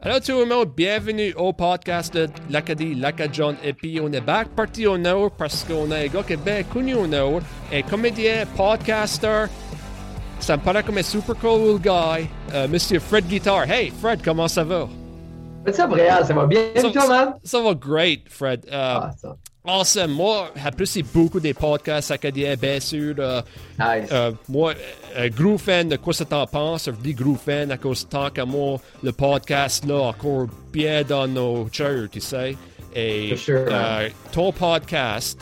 Allô tout le monde, bienvenue au podcast de l'Acadie Lacadjon. Et puis on est back parti au nord parce qu'on a un gars qui est bien connu au nord, un comédien, podcaster. Ça me paraît comme un super cool guy, euh, Monsieur Fred Guitar. Hey Fred, comment ça va? What's up, Réal? Ça va bien, Ça, toi, man? ça va great, Fred. Euh, Ah, ça. Awesome. Moi, j'apprécie beaucoup des podcasts acadiens, bien sûr. Euh, Nice. euh, moi, euh, gros fan de quoi ça t'en pense? Je dis gros fan à cause tant qu'à moi, le podcast là, encore bien dans nos chairs, tu sais. Et sure, euh, ton podcast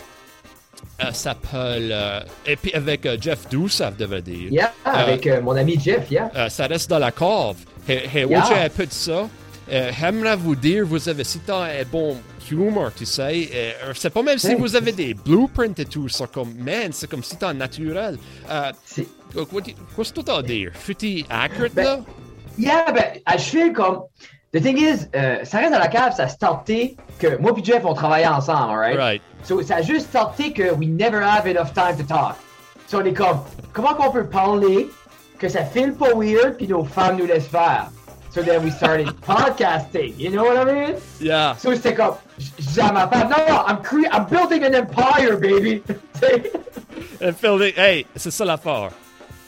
euh, s'appelle. et puis avec Jeff Douce, ça devrait dire. yeah, avec mon ami Jeff, yeah. Ça reste dans la cave. Et, et Yeah. watchez un peu de ça. Euh, J'aimerais vous dire, vous avez si tant un bon humor, tu sais. Euh, c'est pas même si vous avez des blueprints et tout ça, comme, man, c'est comme si tant naturel. Euh, C'est- Qu'est-ce que tu as à dire? Fut-il accurate, Ben, là? Yeah, ben, je feel comme. The thing is, euh, ça reste dans la cave, ça a starté que moi et Jeff, on travaillait ensemble, alright? Right? So, ça a juste starté que we never have enough time to talk. So, on est comme, comment qu'on peut parler que ça file pas weird puis nos femmes nous laissent faire? So then we started podcasting, you know what I mean? Yeah. So, ma femme, non, non, I'm, cre- I'm building an empire, baby! And hey, c'est ça l'affaire.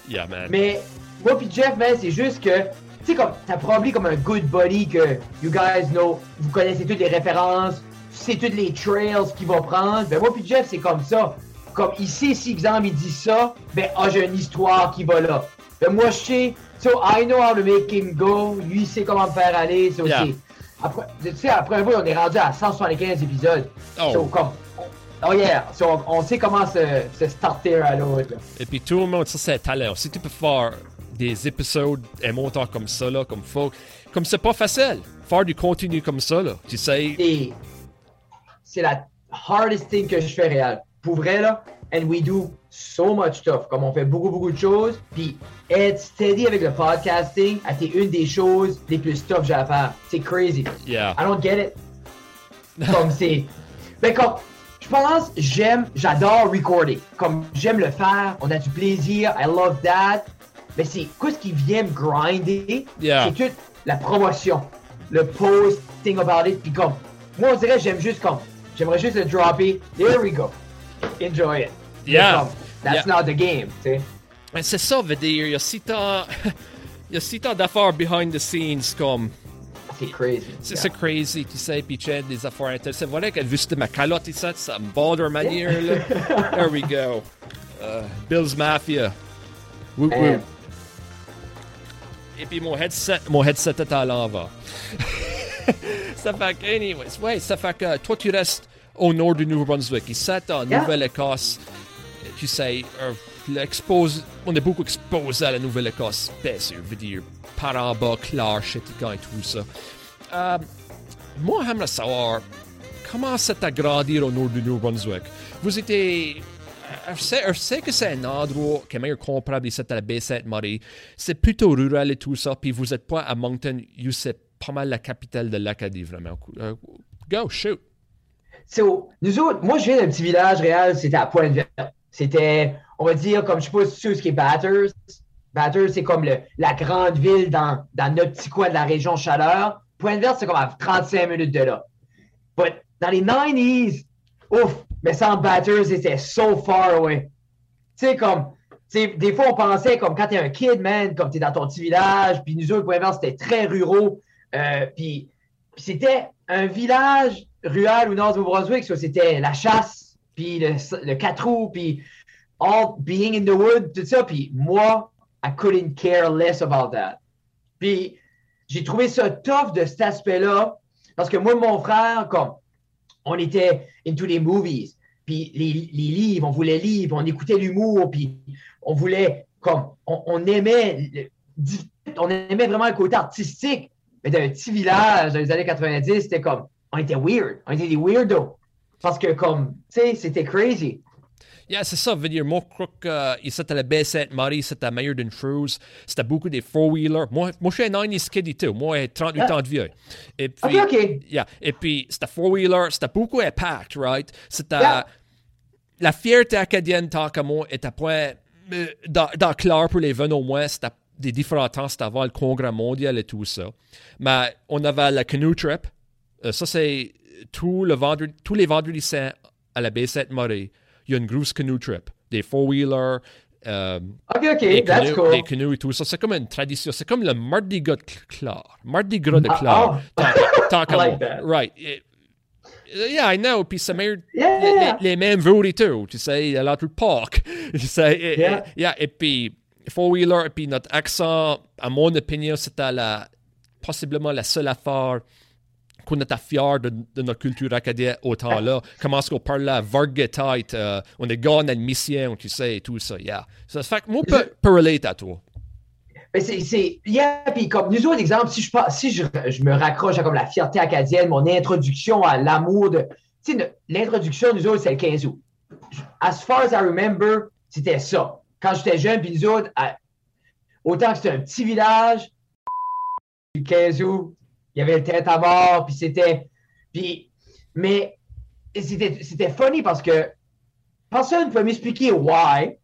Yeah, man. Mais moi puis Jeff, man, c'est juste que, tu sais, comme, t'as probably comme un good buddy que you guys know, vous connaissez toutes les références, sais toutes les trails qu'il va prendre. Ben moi puis Jeff, c'est comme ça. Comme il sait si, exemple, il dit ça, ben ah, j'ai une histoire qui va là. Ben moi, je sais, so I know how to make him go, lui, il sait comment me faire aller, so Yeah. Après, tu sais, après un bout, on est rendu à 175 épisodes. Oh. So, comme, oh yeah, so on, on sait comment se, se starter à l'autre. Et puis tout le monde, ça c'est talent. Si tu peux faire des épisodes et monter comme ça, là, comme faut, comme c'est pas facile, faire du contenu comme ça, là, tu sais. c'est la hardest thing que je fais réel. Pour vrai, là, and we do so much stuff. Comme on fait beaucoup, beaucoup de choses. Puis être steady avec le podcasting, a été une des choses les plus tough que j'ai à faire. C'est crazy. Yeah. I don't get it. Comme c'est. Ben, comme. Je pense, j'aime, j'adore recorder. Comme j'aime le faire, on a du plaisir, I love that. Mais c'est quoi ce qui vient me grinder? Yeah. C'est toute la promotion, le post, thing about it. Puis comme, moi on dirait, j'aime juste comme, j'aimerais juste le dropper. There we go. Enjoy it. Yeah. that's Yeah. not the game, tu sais. C'est ça, veut dire, il y a si tant, il y a si tant d'affaires behind the scenes comme, C'est crazy. c'est Yeah. crazy, tu sais, puis tu des affaires intéressantes. Vrai que juste ma calotte ça me bother manière, là. There we go. Uh, Bill's Mafia. Man. whoop. Et puis mon headset, mon headset est à l'envers. ça fait que, anyways, ouais, ça fait que toi tu restes au nord du Nouveau-Brunswick. Ici, en Yeah. Nouvelle-Écosse, tu sais, euh, l'expose, on est beaucoup exposé à la Nouvelle-Écosse, bien sûr, je veux dire, par en bas, Clare, Chetica et tout ça. Euh, moi, j'aimerais savoir comment c'est à grandir au nord du Nouveau-Brunswick? Vous étiez. euh, Je sais, que c'est un endroit qui est meilleur comparable ici à la baie Sainte-Marie. C'est plutôt rural et tout ça. Puis vous n'êtes pas à Moncton, c'est pas mal la capitale de l'Acadie, vraiment. Euh, go, shoot. So, nous autres, moi, je viens d'un petit village réel, c'était à Pointe-Verte. C'était, on va dire, comme je sais pas si tu sais ce qui est Batters. Batters, c'est comme le- la grande ville dans, dans notre petit coin de la région Chaleur. Pointe-Verte, c'est comme à 35 minutes de là. But dans les 90s, ouf, mais sans Batters, c'était so far away. Tu sais, comme, des fois, on pensait, comme quand t'es un kid, man, comme t'es dans ton petit village, puis nous autres, Pointe-Verte, c'était très ruraux. Euh, puis c'était un village rural au nord du Nouveau-Brunswick. C'était la chasse, puis le, le quatre roues, puis all being in the wood, tout ça. Puis moi, I couldn't care less about that. Puis j'ai trouvé ça tough de cet aspect-là, parce que moi mon frère, comme, on était into les movies, puis les, les livres, on voulait lire, on écoutait l'humour, puis on voulait, comme, on, on aimait, on aimait vraiment le côté artistique. Mais d'un petit village dans les années 90, c'était comme, on était weird, on était des weirdos. Parce que comme, tu sais, c'était crazy. Yeah, c'est ça, veut dire, moi, je crois que euh, à la baie Sainte-Marie, c'était meilleur d'une cruise. C'était beaucoup des four-wheelers. Moi, moi, je suis un 90s kid tout. Moi, j'ai 38 Ah. ans de vieux. Et puis, Ok, ok. Yeah. Et puis, c'était four-wheeler, c'était beaucoup impact, right? C'était. Yeah. La fierté acadienne, tant que moi, était point. euh, Dans, dans clair pour les veines au moins, c'était des différents temps, c'était avant le congrès mondial et tout ça. Mais on avait la canoe trip. Euh, ça, c'est tout le vendredi, tous les vendredis saints à la baie Sainte-Marie. Il y a une grosse canoe trip. Des four-wheelers, euh, OK, OK, des that's canoes, cool. des canoes et tout ça. C'est comme une tradition. C'est comme le Mardi Gras de Clare. Mardi Gras de Ah, Clare. Tant- tant I qu'à like that. Right. Eh, Yeah, I know. Puis c'est meilleur. Yeah. Les, les- les mêmes tout. Tu sais, à l'autre parc. Tu sais, et, et- Yeah. yeah, et puis, four-wheeler, et puis notre accent, à mon opinion, c'était la, possiblement la seule affaire qu'on était fier de, de notre culture acadienne au temps-là. Comment est-ce qu'on parlait à Vargetite, euh, on est gars en admission, tu sais, et tout ça, yeah. Ça fait que moi, je peux, relate à toi. Mais c'est, c'est, yeah, puis comme nous autres, exemple, si je, si je, je me raccroche à comme la fierté acadienne, mon introduction à l'amour de, tu sais, l'introduction, nous autres, c'est le 15 août. As far as I remember, c'était ça. Quand j'étais jeune, puis nous autres, à- autant que c'était un petit village, le 15 août, il y avait le tête à mort, puis c'était, puis, mais c'était, c'était funny parce que personne ne peut m'expliquer why,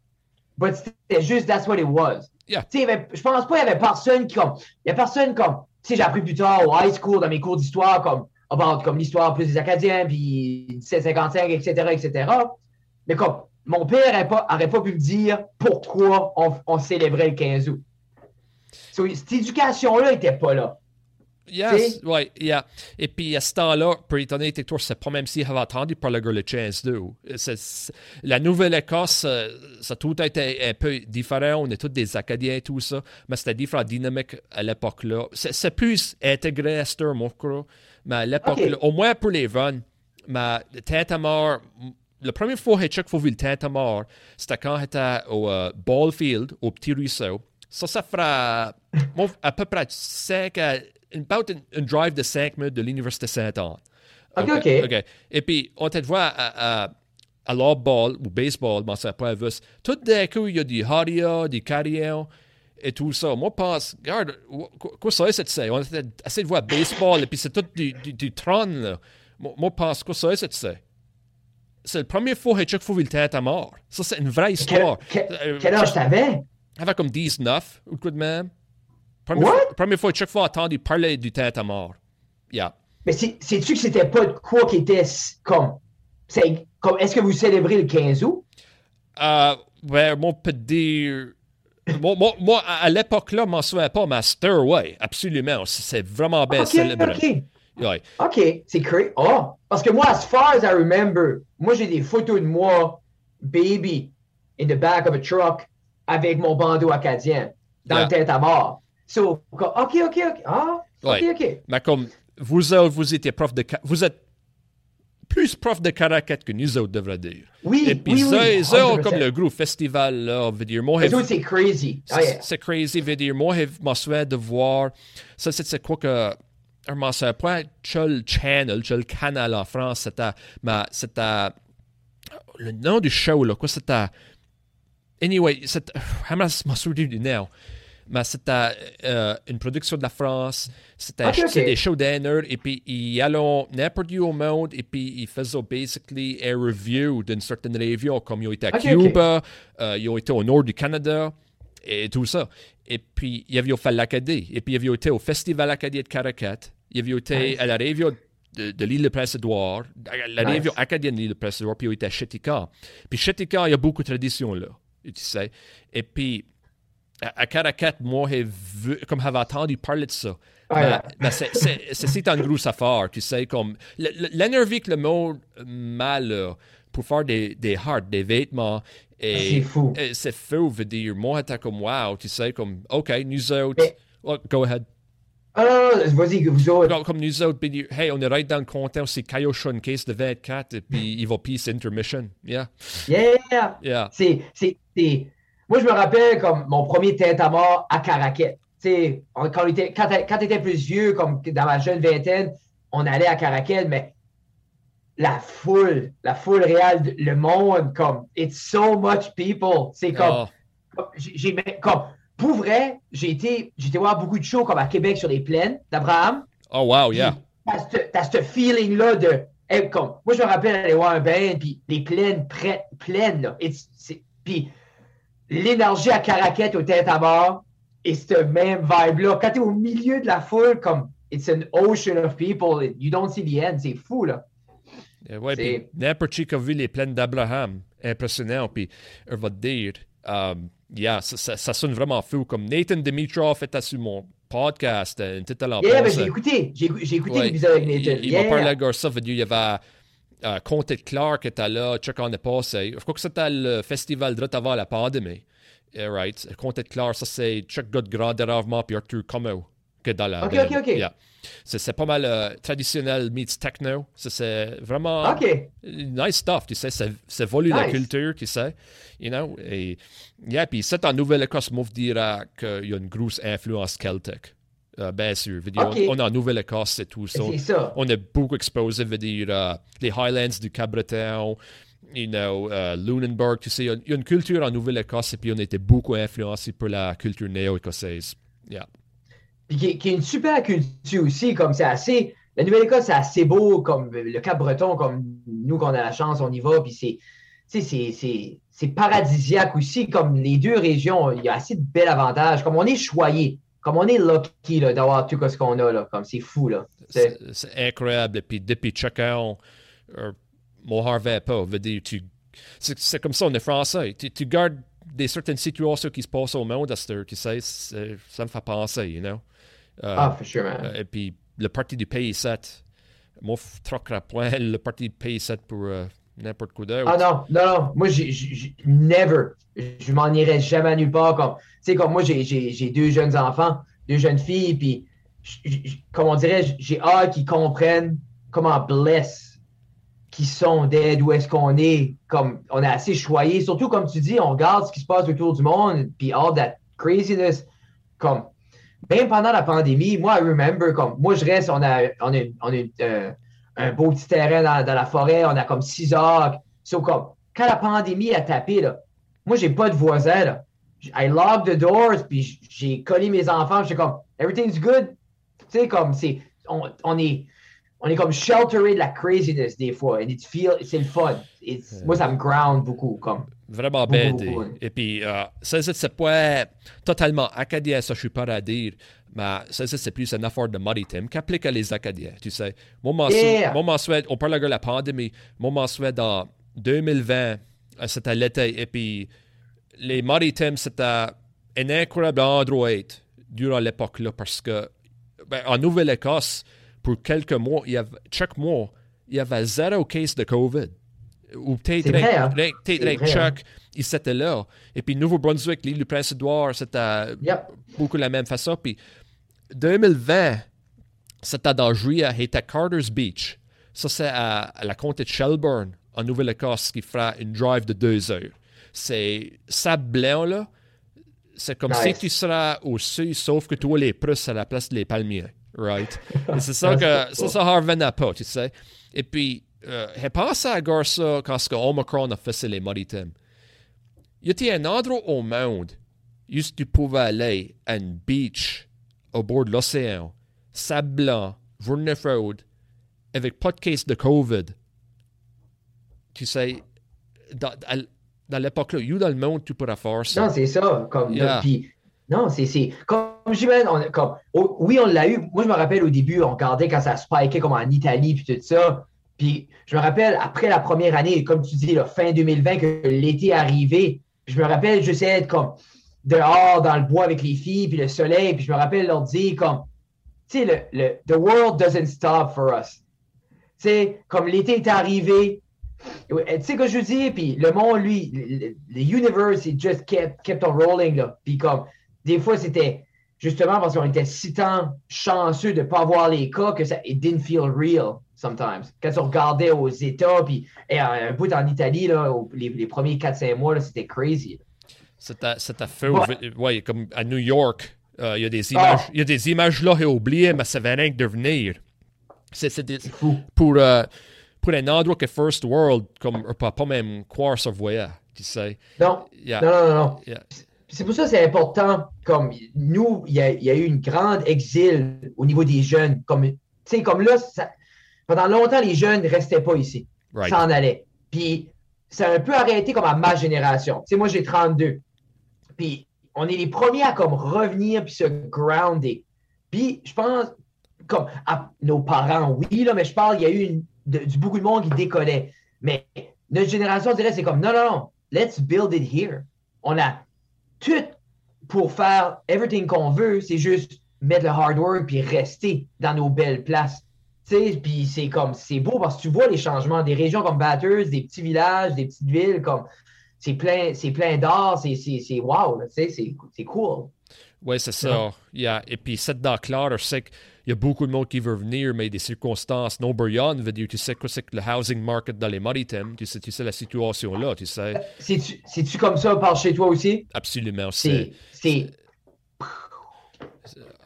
but c'était juste that's what it was. Yeah. Avait- je pense pas qu'il y avait personne qui comme. Il y a personne comme. Tu sais, j'ai appris plus tard au high school, dans mes cours d'histoire, comme, about, comme l'histoire plus des Acadiens, puis 1755, etc., etc. Mais comme, mon père n'aurait pas, aurait pas pu me dire pourquoi on, on célébrait le 15 août. So, cette éducation-là n'était pas là. Yes, ouais, yeah. Et puis à ce temps-là, pour toi, je sais pas même s'il avait parler de le 15 2 C'est- c'est- La Nouvelle-Écosse, euh, ça a tout été un peu différent. On est tous des Acadiens et tout ça, mais c'était différent dynamique à l'époque-là. C'est c'est plus intégré à crois. Mais à l'époque-là, au moins pour les runs, mais le Tintamar, la première fois que j'ai vu le Tintamar, c'était quand j'étais au euh, Ballfield, au Petit Ruisseau. Ça, ça fera à peu près 5 à about une, une drive de 5 minutes de l'Université Saint-Anne. OK, OK. Et puis, on te voit à, à, à l'off-ball ou baseball, mais c'est pas vu. Tout d'un coup, il y a du haria, du carillon et tout ça. Moi, je pense, regarde, quoi ça c'est ça? On était assez de voir baseball et puis c'est tout du, du, du tron, là. Moi, je pense, quoi ça c'est ça? C'est la première fois que j'ai vu le tête à mort. Ça, c'est une vraie histoire. quel- Euh, quel âge t'avais? avec comme 19 ou quoi de même. Première, fois, première fois, chaque fois entendu parler du tête à mort. Yeah. Mais c'est- sais-tu que c'était pas de quoi qui était comme. c'est comme Est-ce que vous célébrez le 15 août? Euh, ouais, moi, peut dire. moi, moi, moi, à à l'époque-là, je m'en souviens pas, mais Stir, ouais, absolument. C'est vraiment bien OK, célébré. OK. Ouais. C'est crazy. Oh, parce que moi, as far as I remember, moi, j'ai des photos de moi, baby, in the back of a truck, avec mon bandeau acadien, dans Yeah. le tête à mort. So, OK, OK, OK. Ah, OK, Ouais. OK. Mais comme vous autres, vous étiez prof de. Vous êtes plus prof de karakat que nous autres, devrais dire. Oui, Et puis, oui, ça, oui. ça, 100%. comme le gros festival, là, veut dire, moi, c'est crazy. Ah, C'est yeah. c'est crazy, veut dire. Moi, je m'en souviens de voir. Ça, c'est quoi que. Je m'en souviens pas. Chul Channel, Chul Canal en France, c'était. Mais c'était. Le nom du show, là, quoi, c'était. Anyway, c'était. Je m'en souviens du nom. Mais c'était euh, une production de la France. C'était Ok, ok. c'était des heure. Et puis, ils allaient n'importe où au monde. Et puis, ils faisaient basically un review d'une certaine région. Comme ils ont été à. Cuba, euh, ils ont été au nord du Canada et tout ça. Et puis, il avait fait l'Acadie. Et puis, il avait été au Festival acadien de Caracat. Il avait été Nice. à la région de, de l'île de Prince-Édouard, la Nice. région acadienne de l'île de Prince-Édouard, puis il était à Chetika. Puis Chetika, il y a beaucoup de traditions là, tu sais. Et puis, à, à Caracat, moi, j'ai vu, comme j'avais entendu parler de ça. Ah, Mais- yeah. mais c'est- une grosse affaire, tu sais, comme l'énergie que le monde m'a là, pour faire des, des hearts, des vêtements, et C'est fou. c'est fou, veut dire, moi, j'étais comme, wow, tu sais, comme, OK, nous autres, Mais- Oh, go ahead. Ah, non, non, vas-y, vous autres. Comme, comme nous autres, puis hey, on est right dans le compteur, c'est une case de 24, et puis il va peace intermission. Yeah, Yeah! yeah. C'est- Moi, je me rappelle comme mon premier tête à mort à Caraquet. Tu sais, on- quand, était, quand, plus vieux, comme dans ma jeune vingtaine, on allait à Caraquet, mais la foule, la foule réelle, le monde, comme, it's so much people. C'est comme, Oh, comme, j'ai, j'ai- comme, pour vrai, j'ai été, été voir beaucoup de shows comme à Québec sur les plaines d'Abraham. oh, wow, yeah. T'as ce- feeling-là de. hey, comme, moi, je me rappelle aller voir un band, puis les plaines prêtes, pleines, là. It's- Puis l'énergie à Caraquette au tête à mort, et ce même vibe-là. Quand tu es au milieu de la foule, comme it's an ocean of people, you don't see the end. C'est fou, là. Euh, ouais, puis n'importe qui a vu les plaines d'Abraham, impressionnant, puis on va te dire, um, yeah, ça, ça, ça, sonne vraiment fou. Comme Nathan Dimitrov était sur mon podcast, un titre à Yeah, j'ai écouté, j'ai écouté ouais, l'épisode avec Nathan. Il, il m'a parlé de ça, il y avait uh, Comte Clark qui était là, check on est passé. Je crois que c'était le festival de avant la pandémie. Yeah, right. Comte Clark, ça c'est Chuck God Grand rarement, puis Arthur Como que dans la. Ok, ok, ok. Yeah. C'est pas mal uh, traditionnel meets techno. C'est vraiment okay. nice stuff, tu sais. C'est volé nice. la culture, tu sais. You know? Et, yeah, puis c'est en Nouvelle-Écosse, moi, je dirais qu'il y a une grosse influence celtique. Uh, bien sûr. Okay. on, on, est en Nouvelle-Écosse et tout ça. ça. On est beaucoup exposé, dire, uh, les Highlands du Cabreton, you know, uh, Lunenburg, tu sais. Il y a une culture en Nouvelle-Écosse et puis on a été beaucoup influencé par la culture néo-écossaise. Yeah. Puis qui, qui, est une super culture aussi, comme c'est assez. La Nouvelle-Écosse, c'est assez beau, comme le Cap-Breton, comme nous, qu'on a la chance, on y va, puis c'est. C'est paradisiaque aussi, comme les deux régions, il y a assez de bel avantages. Comme on est choyé, comme on est lucky d'avoir tout ce qu'on a, là, comme c'est fou. là. C'est incroyable. Et puis depuis chacun, euh, mon Harvey pas, veut dire, tu. C'est comme ça, on est français. Tu, tu gardes des certaines situations qui se passent au monde, tu sais, ça me fait penser, you know. Euh, ah, for sure, man. Euh, et puis, le parti du pays 7, moi, je troquerais point le parti du pays 7 pour euh, n'importe quoi d'autre. Ah non, non, non. Moi, j'ai never. Je m'en irais jamais nulle part. Comme, tu sais, comme moi, j'ai deux jeunes enfants, deux jeunes filles, puis, comme on dirait, j'ai hâte qu'ils comprennent comment bless qui sont d'aide, où est-ce qu'on est, comme on est assez choyé. Surtout, comme tu dis, on regarde ce qui se passe autour du monde, puis all that craziness, comme même pendant la pandémie, moi, I remember, comme moi, je reste, on a, on euh, un beau petit terrain dans, dans, la forêt, on a comme six heures. So, comme, quand la pandémie a tapé, là, moi, j'ai pas de voisins. Là. I locked the doors, puis j'ai collé mes enfants, j'étais comme, everything's good. Tu sais, comme, c'est, on, on, est, on est comme shelteré de la craziness des fois, and it feel, c'est le fun. It's, moi, ça me ground beaucoup, comme. Vraiment bête. Et, et, puis, euh, ça, c'est pas totalement acadien, ça, je suis pas à dire. Mais ça, c'est plus une affaire de maritime qu'applique à les Acadiens, tu sais. Moi, m'en yeah. souhaite, on parle de la pandémie, moi, m'en souhaite dans 2020, euh, c'était l'été, et puis les maritimes, c'était un incroyable endroit durant l'époque-là, parce que ben, en Nouvelle-Écosse, pour quelques mois, il y avait, chaque mois, il y avait zéro case de COVID ou peut-être hein? peut Chuck, il s'était là. Et puis Nouveau-Brunswick, l'île du Prince-Édouard, c'était yep. beaucoup la même façon. Puis 2020, c'était dans juillet, c'était Carter's Beach. Ça, c'est à, à, la comté de Shelburne, en Nouvelle-Écosse, qui fera une drive de deux heures. C'est sable blanc, là. C'est comme nice. si tu seras au sud, sauf que toi, les Prusses à la place des palmiers. Right? C'est ça que ça, ça revenait pas, tu sais. Et puis, Uh, he passé à ça quand ce Omicron a fait les maritimes. Il y a un endroit au monde où tu pouvais aller à une beach au bord de l'océan, sable blanc, Road, avec pas de case de COVID. Tu sais, dans, dans l'époque-là, où dans le monde tu pourrais faire ça? Non, c'est ça. Comme, yeah. puis, non, c'est. Comme j'imagine, comme, oh, oui, on l'a eu. Moi, je me rappelle au début, on regardait quand ça spikait comme en Italie, puis tout ça. Puis je me rappelle, après la première année, comme tu dis, là, fin 2020, que l'été est arrivé, je me rappelle, j'essayais d'être comme dehors dans le bois avec les filles, puis le soleil, puis je me rappelle leur dire comme, tu sais, le, le, the world doesn't stop for us. Tu sais, comme l'été est arrivé, tu sais que je dis, puis le monde, lui, le, le universe, it just kept, kept on rolling, là. Puis comme, des fois, c'était justement parce qu'on était si tant chanceux de ne pas avoir les cas que ça, it didn't feel real sometimes. Quand tu regardais aux États, puis et un bout en Italie, là, les, les premiers 4-5 mois, c'était crazy. C'était fait, ouais. ouais. comme à New York, il uh, y a des images, il oh. y a des images là et oubliées, mais ça venait de venir. C'est fou. Pour, uh, pour un endroit que First World, comme pas, pas même croire se voyait, tu sais. Non. Yeah. non, non, non, Yeah. C'est pour ça que c'est important, comme nous, il y, y, a eu une grande exil au niveau des jeunes. Comme, tu sais, comme là, ça, pendant longtemps, les jeunes ne restaient pas ici. Right. S'en allaient. Puis, ça a un peu arrêté comme à ma génération. Tu sais, moi, j'ai 32. Puis, on est les premiers à comme revenir puis se grounder. Puis je pense, comme à nos parents, oui, là, mais je parle, il y a eu du beaucoup de monde qui décollait. Mais notre génération, on dirait, c'est comme non, non, non, let's build it here. On a tout pour faire everything qu'on veut, c'est juste mettre le hard work puis rester dans nos belles places. Puis c'est comme, c'est beau parce que tu vois les changements des régions comme Batters, des petits villages, des petites villes, comme, c'est plein, c'est plein d'art, c'est, c'est, wow, c'est, c'est cool. Oui, c'est ça. Yeah. Et puis, cette date-là, je sais qu'il y a beaucoup de monde qui veut venir, mais des circonstances non brillantes, veut dire, tu sais quoi c'est que le housing market dans les maritimes, tu sais, tu sais la situation là, tu sais. C'est-tu, c'est-tu comme ça par chez toi aussi? Absolument. C'est, c'est,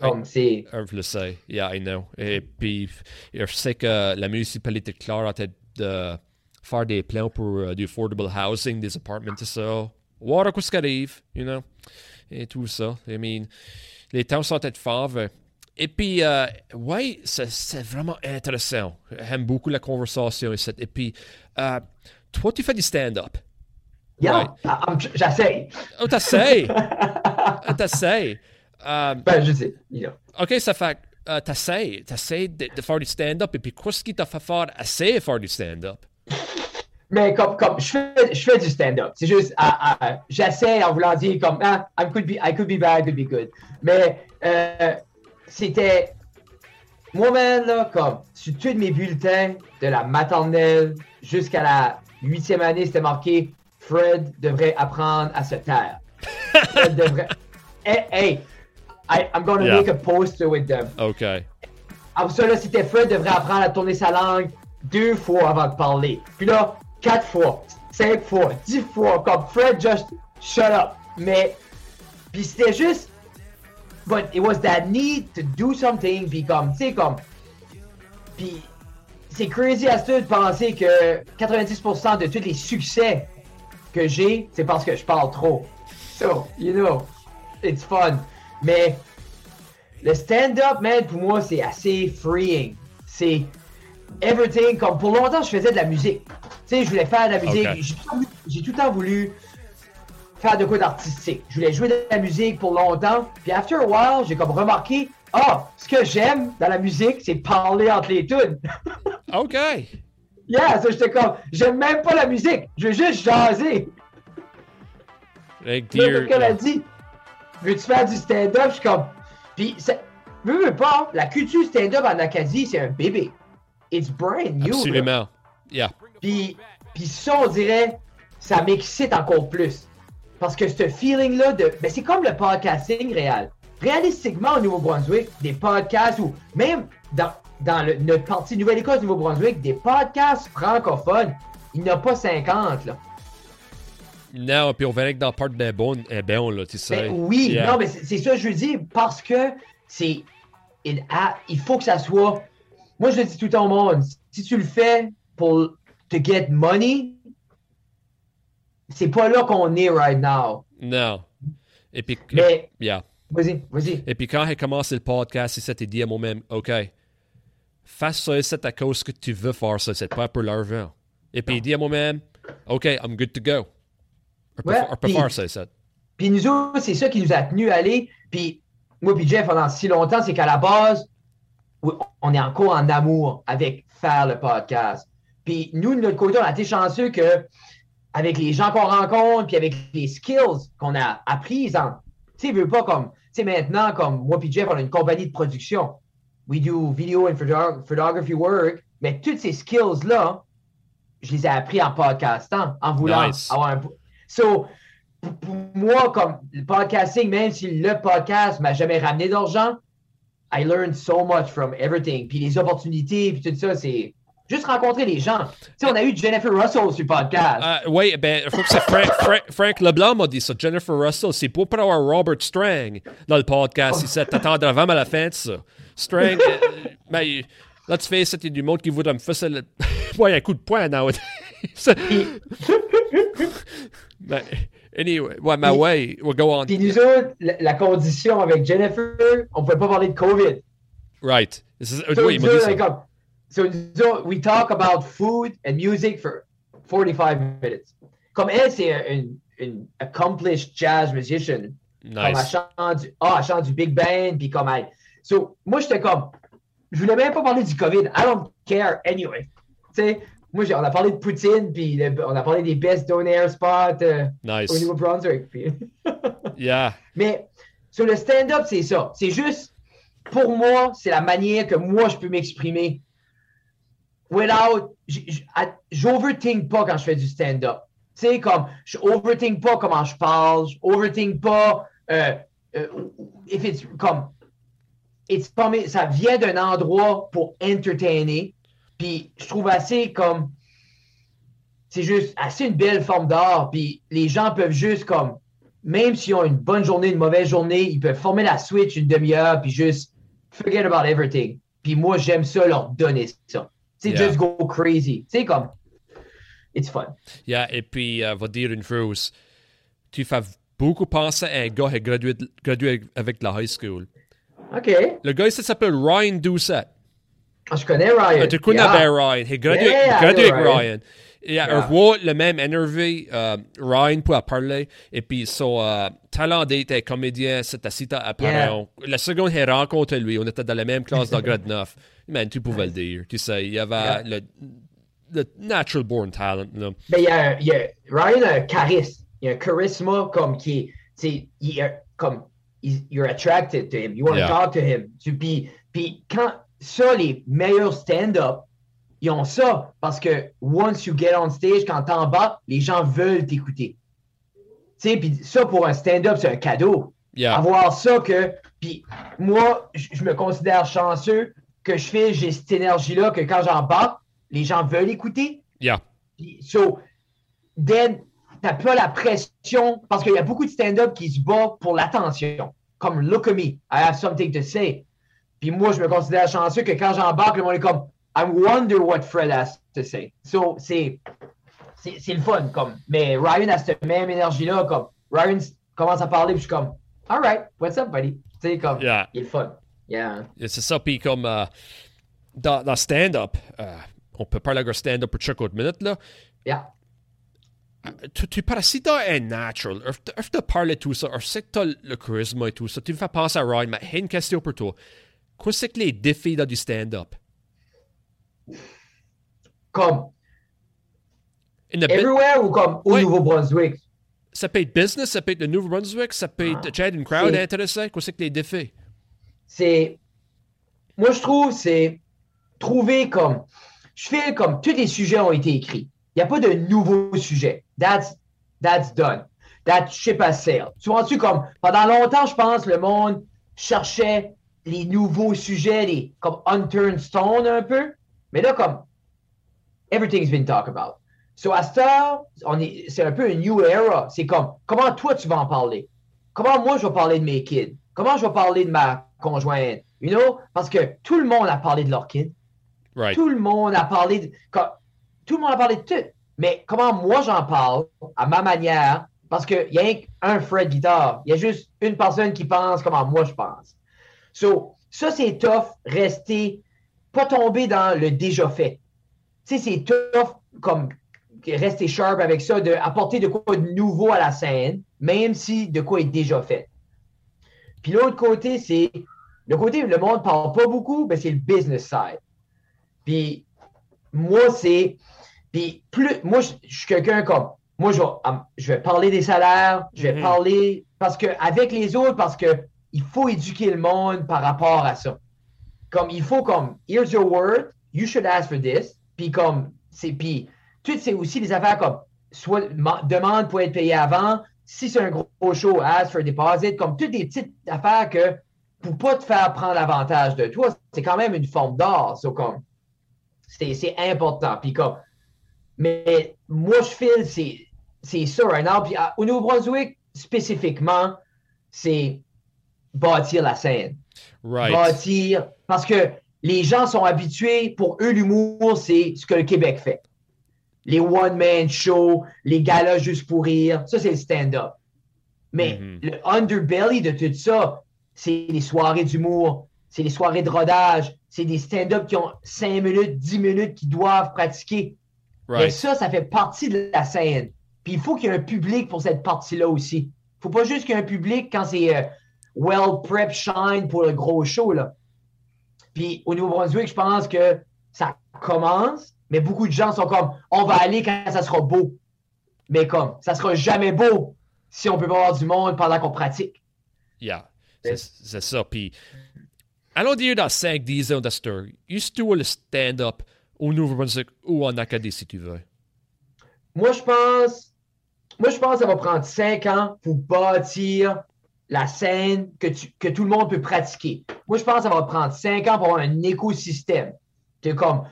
comme c'est. Je le sais, yeah, I know. Et puis, je sais que la municipalité de Clare a tête de faire des plans pour uh, du affordable housing, des apartments et ça. Voir quoi ce qui arrive, you know, et tout ça. I mean, les temps sont être faves. Et puis, uh, ouais, c'est vraiment intéressant. J'aime beaucoup la conversation ici. Et puis, uh, toi, tu fais du stand-up. Yeah, right? j'essaie. Oh, t'essayes. oh, t'essayes? Um, ben, je sais. Know. OK, ça fait uh, t'essayes. T'essayes de, de, faire du stand-up. Et puis, qu'est-ce qui t'a fait faire de faire du stand-up? Mais comme, comme je, fais, je fais du stand-up. C'est juste, j'essaie en voulant dire comme, ah, I could be, I could be bad, I could be good. Mais euh, c'était, moi-même, là, comme, sur tous mes bulletins de la maternelle jusqu'à la huitième année, c'était marqué, Fred devrait apprendre à se taire. Fred devrait. Hey, hey I, I'm going to yeah. make a poster with them. OK. Après ça, là, c'était Fred devrait apprendre à tourner sa langue deux fois avant de parler. Puis là, quatre fois, cinq fois, dix fois, comme Fred just shut up. Mais, puis c'était juste, but it was that need to do something, puis comme, tu sais, comme, puis c'est crazy à ce de penser que 90% de tous les succès que j'ai, c'est parce que je parle trop. So, you know, it's fun. Mais le stand-up, man, pour moi, c'est assez freeing. C'est everything. Comme pour longtemps, je faisais de la musique. Tu sais, je voulais faire de la musique. J'ai tout le temps voulu faire de quoi d'artistique. Je voulais jouer de la musique pour longtemps. Puis after a while, j'ai comme remarqué, ah, oh, ce que j'aime dans la musique, c'est parler entre les tunes. OK. Yeah, ça j'étais comme, j'aime même pas la musique, je veux juste jaser. Like dear, qu'elle a dit, veux-tu faire du stand-up? Je suis comme, puis, veux, veux pas, la culture stand-up en Acadie, c'est un bébé. It's brand new. Absolument. Yeah. Puis, puis ça, on dirait, ça m'excite encore plus. Parce que ce feeling-là de. Ben, c'est comme le podcasting réel. Réalistiquement, au Nouveau-Brunswick, des podcasts ou même dans, dans le, notre partie Nouvelle-Écosse Nouveau-Brunswick, des podcasts francophones, il n'y en a pas 50, là. Non, puis on verrait que dans part des bons, eh bien, là, tu sais. Ben oui, non, mais c'est ça que je dis, parce que c'est. Il, il faut que ça soit. Moi, je le dis tout le temps au monde, si tu le fais pour to get money, c'est pas là qu'on est right now. Non. Et puis, Mais, yeah. Vas-y, vas-y. Et puis quand j'ai commencé le podcast, il s'était dit à moi-même, OK, fais ça c'est à cause que tu veux faire ça, c'est pas pour l'argent. Et puis il dit à moi-même, OK, I'm good to go. On peut, faire ça, ça. Puis nous autres, c'est ça qui nous a tenus à aller. Puis moi puis Jeff, pendant si longtemps, c'est qu'à la base, on est encore en amour avec faire le podcast. Puis nous, de notre côté, on a été chanceux que avec les gens qu'on rencontre, puis avec les skills qu'on a apprises en. Tu sais, veux pas comme. Tu sais, maintenant, comme moi puis Jeff, on a une compagnie de production. We do video and photography work. Mais toutes ces skills-là, je les ai appris en podcastant, en voulant avoir un. So, pour moi, comme le podcasting, même si le podcast m'a jamais ramené d'argent, I learned so much from everything. Puis les opportunités, puis tout ça, c'est Juste rencontrer les gens. Tu sais, on a eu Jennifer Russell sur le podcast. Uh, oui, ben, il faut que c'est Frank, Frank, Frank, Leblanc m'a dit ça. Jennifer Russell, c'est pas pour avoir Robert Strang dans le podcast. Il t'attendre vraiment à la fin de ça. Strang, euh, mais let's face it, il y a du monde qui voudrait me faire le... ouais, un coup de poing now. mais, anyway, ouais, mais ouais, we'll go on. Puis nous autres, la, la, condition avec Jennifer, on pouvait pas parler de COVID. Right. Is, so, oui, dit ça. Comme, So, so, we talk about food and music for 45 minutes. Comme elle, c'est une, une accomplished jazz musician. Comme elle Nice. chante du, ah, elle chante du Big Band, puis comme elle. So, moi, j'étais comme, je voulais même pas parler du COVID. I don't care anyway. Tu sais, moi, on a parlé de Poutine, puis le- on a parlé des best donair spots euh, au Nice. Nouveau-Brunswick. puis- Yeah. Mais sur le stand-up, c'est ça. C'est juste, pour moi, c'est la manière que moi, je peux m'exprimer. Without, j'overthink pas quand je fais du stand-up. Tu sais, comme, je overthink pas comment je parle, je overthink pas, euh, euh, if it's, comme, it's pas ça vient d'un endroit pour entertainer, puis je trouve assez comme, c'est juste assez une belle forme d'art, puis les gens peuvent juste comme, même s'ils ont une bonne journée, une mauvaise journée, ils peuvent former la switch une demi-heure, puis juste forget about everything. Puis moi, j'aime ça leur donner ça. C'est Yeah. just go crazy. C'est comme, it's fun. Yeah, et puis, euh, va dire une chose. Tu fais beaucoup penser à un gars qui a gradué, gradué avec la high school. OK. Le gars, il s'appelle Ryan Doucette. Ah, je connais Ryan. Ah, tu connais Yeah. bien Ryan. Il a gradué, Yeah, avec Ryan. Ryan. Et Yeah. on voit le même énervé. euh, Ryan peut parler. Et puis, son euh, talent d'être comédien, c'est assez apparent. La seconde qu'il a rencontré lui, on était dans la même classe dans grade 9. Man, tu pouvais le dire. Tu sais, il y avait le, le natural born talent. Là. Ben, il y a, il y a- Ryan a un charisme. Il y a un charisme comme qui est. Il est comme. You're attracted to him. You want to talk to him. Tu, puis, puis quand ça, les meilleurs stand-up, ils ont ça parce que once you get on stage, quand t'es en bas, les gens veulent t'écouter. Tu sais, puis ça pour un stand-up, c'est un cadeau. Yeah. Avoir ça que. Puis moi, je me considère chanceux que je fais, j'ai cette énergie-là que quand j'embarque, les gens veulent écouter. Yeah. Puis, So, then, t'as pas la pression, parce qu'il y a beaucoup de stand-up qui se battent pour l'attention. Comme Look at me, I have something to say. Puis moi, je me considère chanceux que quand j'embarque, le monde est comme I wonder what Fred has to say. So, c'est c'est c'est le fun. Comme. Mais Ryan a cette même énergie-là. Comme Ryan commence à parler, puis je suis comme All right, what's up, buddy? Tu sais, comme, Yeah. il est le fun. Yeah. C'est ça, puis comme euh, dans, dans stand-up, euh, on peut parler de stand-up pour chaque autre minute, là. Yeah. Tu, tu parles si t'as un natural, if tu parles de tout ça, or si t'as le charisme et tout ça, tu me fais penser à Ryan, mais j'ai une question pour toi. Quoi c'est que les défis dans du stand-up? Comme everywhere ou comme au. Nouveau-Brunswick? ça peut être business, ça peut être le Nouveau-Brunswick, ça peut être Chad and Crowd intéressé. Quoi c'est que les défis? c'est. Moi, je trouve, c'est trouver comme. Je fais comme tous les sujets ont été écrits. Il n'y a pas de nouveaux sujets. That's, that's done. That ship has sailed. Tu vois-tu comme. Pendant longtemps, je pense, le monde cherchait les nouveaux sujets, les, comme unturned stone un peu. Mais là, comme. Everything's been talked about. So, à est, c'est un peu une new era. C'est comme, comment toi, tu vas en parler? Comment moi, je vais parler de mes kids? Comment je vais parler de ma conjointe? You know? Parce que tout le monde a parlé de leur kid. Right. Tout le monde a parlé de, comme- tout le monde a parlé de tout. Mais comment moi j'en parle à ma manière? Parce qu'il y a qu'un Fred Guitar. Il y a juste une personne qui pense comment moi je pense. So, ça, c'est tough, rester, pas tomber dans le déjà fait. Tu sais, c'est tough comme rester sharp avec ça, de apporter de quoi de nouveau à la scène, même si de quoi est déjà fait. Puis l'autre côté, c'est le côté où le monde parle pas beaucoup, ben c'est le business side. Puis moi, c'est. Puis plus. Moi, je je suis quelqu'un comme. Moi, je vais, um, je vais parler des salaires, je vais Mhm. parler. Parce que avec les autres, parce que il faut éduquer le monde par rapport à ça. Comme il faut comme here's your word, you should ask for this. Puis comme c'est puis tout c'est aussi des affaires comme soit ma- demande pour être payé avant. Si c'est un gros, show, ask for deposit. Comme toutes des petites affaires que pour pas te faire prendre avantage de toi, c'est quand même une forme d'art. So, comme c'est important. Puis comme mais moi je file c'est c'est ça right now. Puis au Nouveau-Brunswick spécifiquement, c'est bâtir la scène Right. bâtir. Parce que les gens sont habitués, pour eux, l'humour, c'est ce que le Québec fait. Les one-man shows, les galas juste pour rire, ça, c'est le stand-up. Mais Mhm. le underbelly de tout ça, c'est les soirées d'humour, c'est les soirées de rodage, c'est des stand-up qui ont 5 minutes, 10 minutes, qui doivent pratiquer. Mais Right. ça, ça fait partie de la scène. Puis il faut qu'il y ait un public pour cette partie-là aussi. faut pas juste qu'il y ait un public quand c'est euh, well prep shine pour le gros show. Là. Puis au Nouveau-Brunswick, je pense que ça commence, mais beaucoup de gens sont comme on va aller quand ça sera beau. Mais comme ça sera jamais beau si on peut pas avoir du monde pendant qu'on pratique. Yeah, c'est ça. Puis allons dire dans 5-10 ans d'Astor, tu le stand-up au Nouveau-Brunswick ou en Acadie si tu veux? Moi, je pense. Moi, je pense que ça va prendre 5 ans pour bâtir la scène que, tout le monde peut pratiquer. Moi, je pense que ça va prendre 5 ans pour avoir un écosystème. Que comme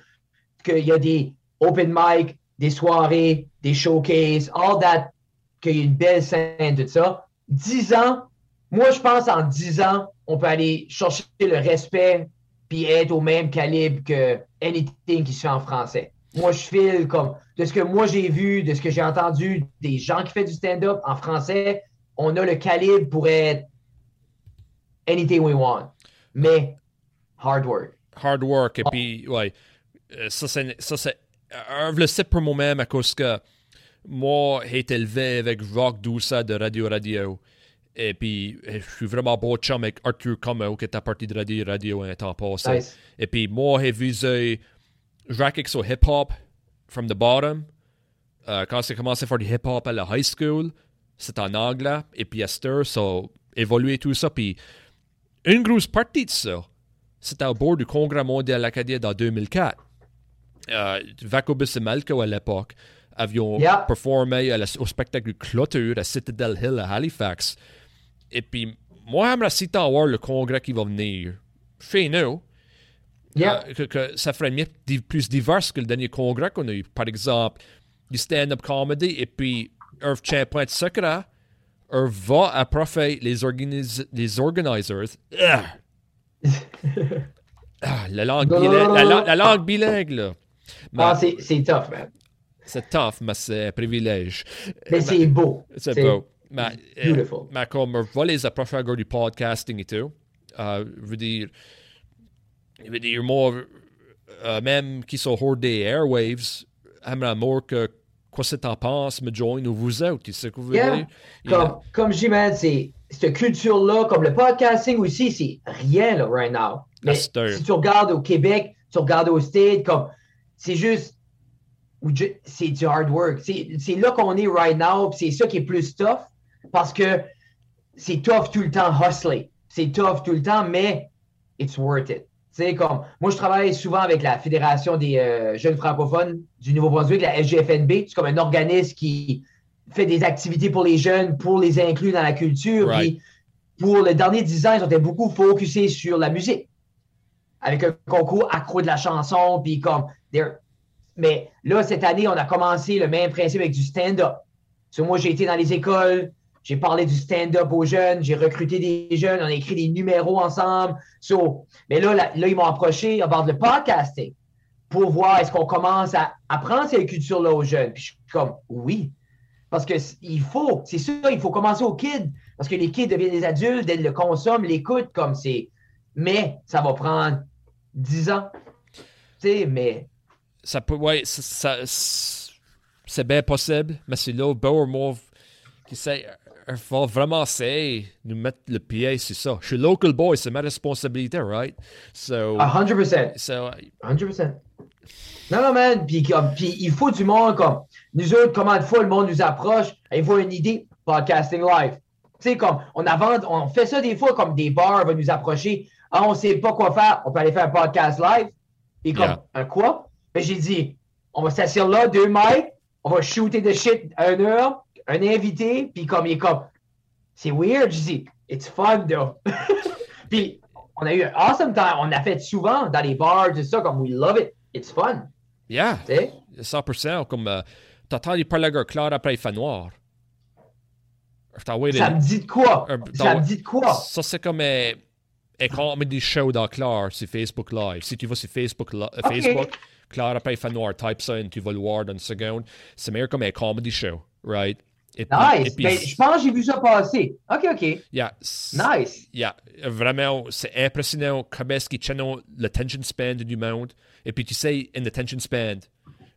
qu'il y a des open mic, des soirées, des showcases, all that, qu'il y a une belle scène, tout ça. 10 ans, moi, je pense en 10 ans, on peut aller chercher le respect puis être au même calibre que anything qui se fait en français. Moi, je file comme de ce que moi j'ai vu, de ce que j'ai entendu des gens qui font du stand-up en français, on a le calibre pour être anything we want. Mais hard work. hard work. Et puis, ouais, euh, ça, c'est, ça, c'est, euh, je le sais pour moi-même à cause que moi, j'ai été élevé avec Rock Douce de Radio Radio. Et puis, je suis vraiment beau chum avec Arthur Como, qui est à partie de Radio Radio un temps passé. Nice. Et puis, moi, j'ai visé, je rack sur hip-hop from the bottom. Euh, quand j'ai commencé à faire du hip-hop à la high school, c'était en anglais. Et puis, ça a évolué tout ça. Puis, une grosse partie de ça, c'était au bord du Congrès mondial acadien en 2004. Euh, Vacobus et Malco à l'époque avions performé à la- au spectacle Clôture à Citadel Hill à Halifax. Et puis, moi, j'aimerais si tant voir le congrès qui va venir chez nous. Yeah. Euh, que, que ça ferait mieux, plus divers que le dernier congrès qu'on a eu. Par exemple, du stand-up comedy et puis tient point de secret, un va approcher les, organis les organizers. Ah! Ah, la, langue bilingue, la, la- la langue bilingue, là. Ah, c'est tough, man. c'est tough, mais c'est un privilège. Mais c'est beau. C'est beau. Euh, beautiful. mais comme on va les cause du podcasting et tout, euh, je veux dire, je veux dire, moi, euh, même qui sont hors des airwaves, j'aimerais more que quoi c'est en penses, me join ou vous autres, tu sais ce que vous voulez Yeah. Comme, comme je dis, man, c'est cette culture-là, comme le podcasting aussi, c'est rien, là, right now. Mais si tu regardes au Québec, tu regardes au State, comme, c'est juste, c'est du hard work. C'est là qu'on est right now, c'est ça qui est plus tough, parce que c'est tough tout le temps, hustler. C'est tough tout le temps, mais it's worth it. Tu sais, comme, moi, je travaille souvent avec la Fédération des euh, jeunes francophones du Nouveau-Brunswick, la SGFNB. C'est comme un organisme qui fait des activités pour les jeunes, pour les inclure dans la culture. Right. Puis pour le dernier 10 ans, ils ont été beaucoup focusés sur la musique. Avec un concours accro de la chanson, puis comme... Mais là, cette année, on a commencé le même principe avec du stand-up. So, moi, j'ai été dans les écoles, j'ai parlé du stand-up aux jeunes, j'ai recruté des jeunes, on a écrit des numéros ensemble. Mais là, là, ils m'ont approché à bord de podcasting pour voir est-ce qu'on commence à apprendre cette culture-là aux jeunes. Puis je suis comme, oui. Parce que c- il faut, c'est ça, il faut commencer aux kids. Parce que les kids deviennent des adultes, ils le consomment, l'écoutent comme c'est. Mais ça va prendre 10 ans. Tu sais, mais Ça peut, ouais, ça, c'est bien possible, mais c'est là, Bauer, moi, qui sait, il faut vraiment essayer de nous mettre le pied sur ça. Je suis local boy, c'est ma responsabilité, right? So, 100%. so 100%. Non, non, man. Puis, comme, puis il faut du monde comme nous autres, comment de fois le monde nous approche, il voit une idée, podcasting live. Tu sais, comme on avance, on fait ça des fois comme des bars vont nous approcher. Ah, on sait pas quoi faire, on peut aller faire un podcast live. Et comme, Yeah. un quoi? Ben, j'ai dit, on va s'asseoir là, deux mics, on va shooter de shit à une heure, un invité, puis comme il est comme, c'est weird, je dis, it's fun, though. puis, on a eu un awesome time, on a fait souvent dans les bars, tout ça, comme we love it, it's fun, yeah, tu sais? 100%, comme, euh, t'as entendu parler d'un clair après il fait noir. Ça des- me dit de quoi? Un- Ça me dit de quoi? Ça, c'est comme un, un comedy show dans Claire sur Facebook Live. Si tu vas sur Facebook, euh, Ok. Facebook Claire après il fait noir, type ça et tu vas le voir dans une seconde. C'est meilleur comme un comedy show, right? Et et Nice. Ben, je pense que j'ai vu ça passer. OK, OK. yeah, Nice. Yeah, vraiment, c'est impressionnant comment est-ce qu'ils tiennent l'attention span du monde. Et puis tu sais, in attention span,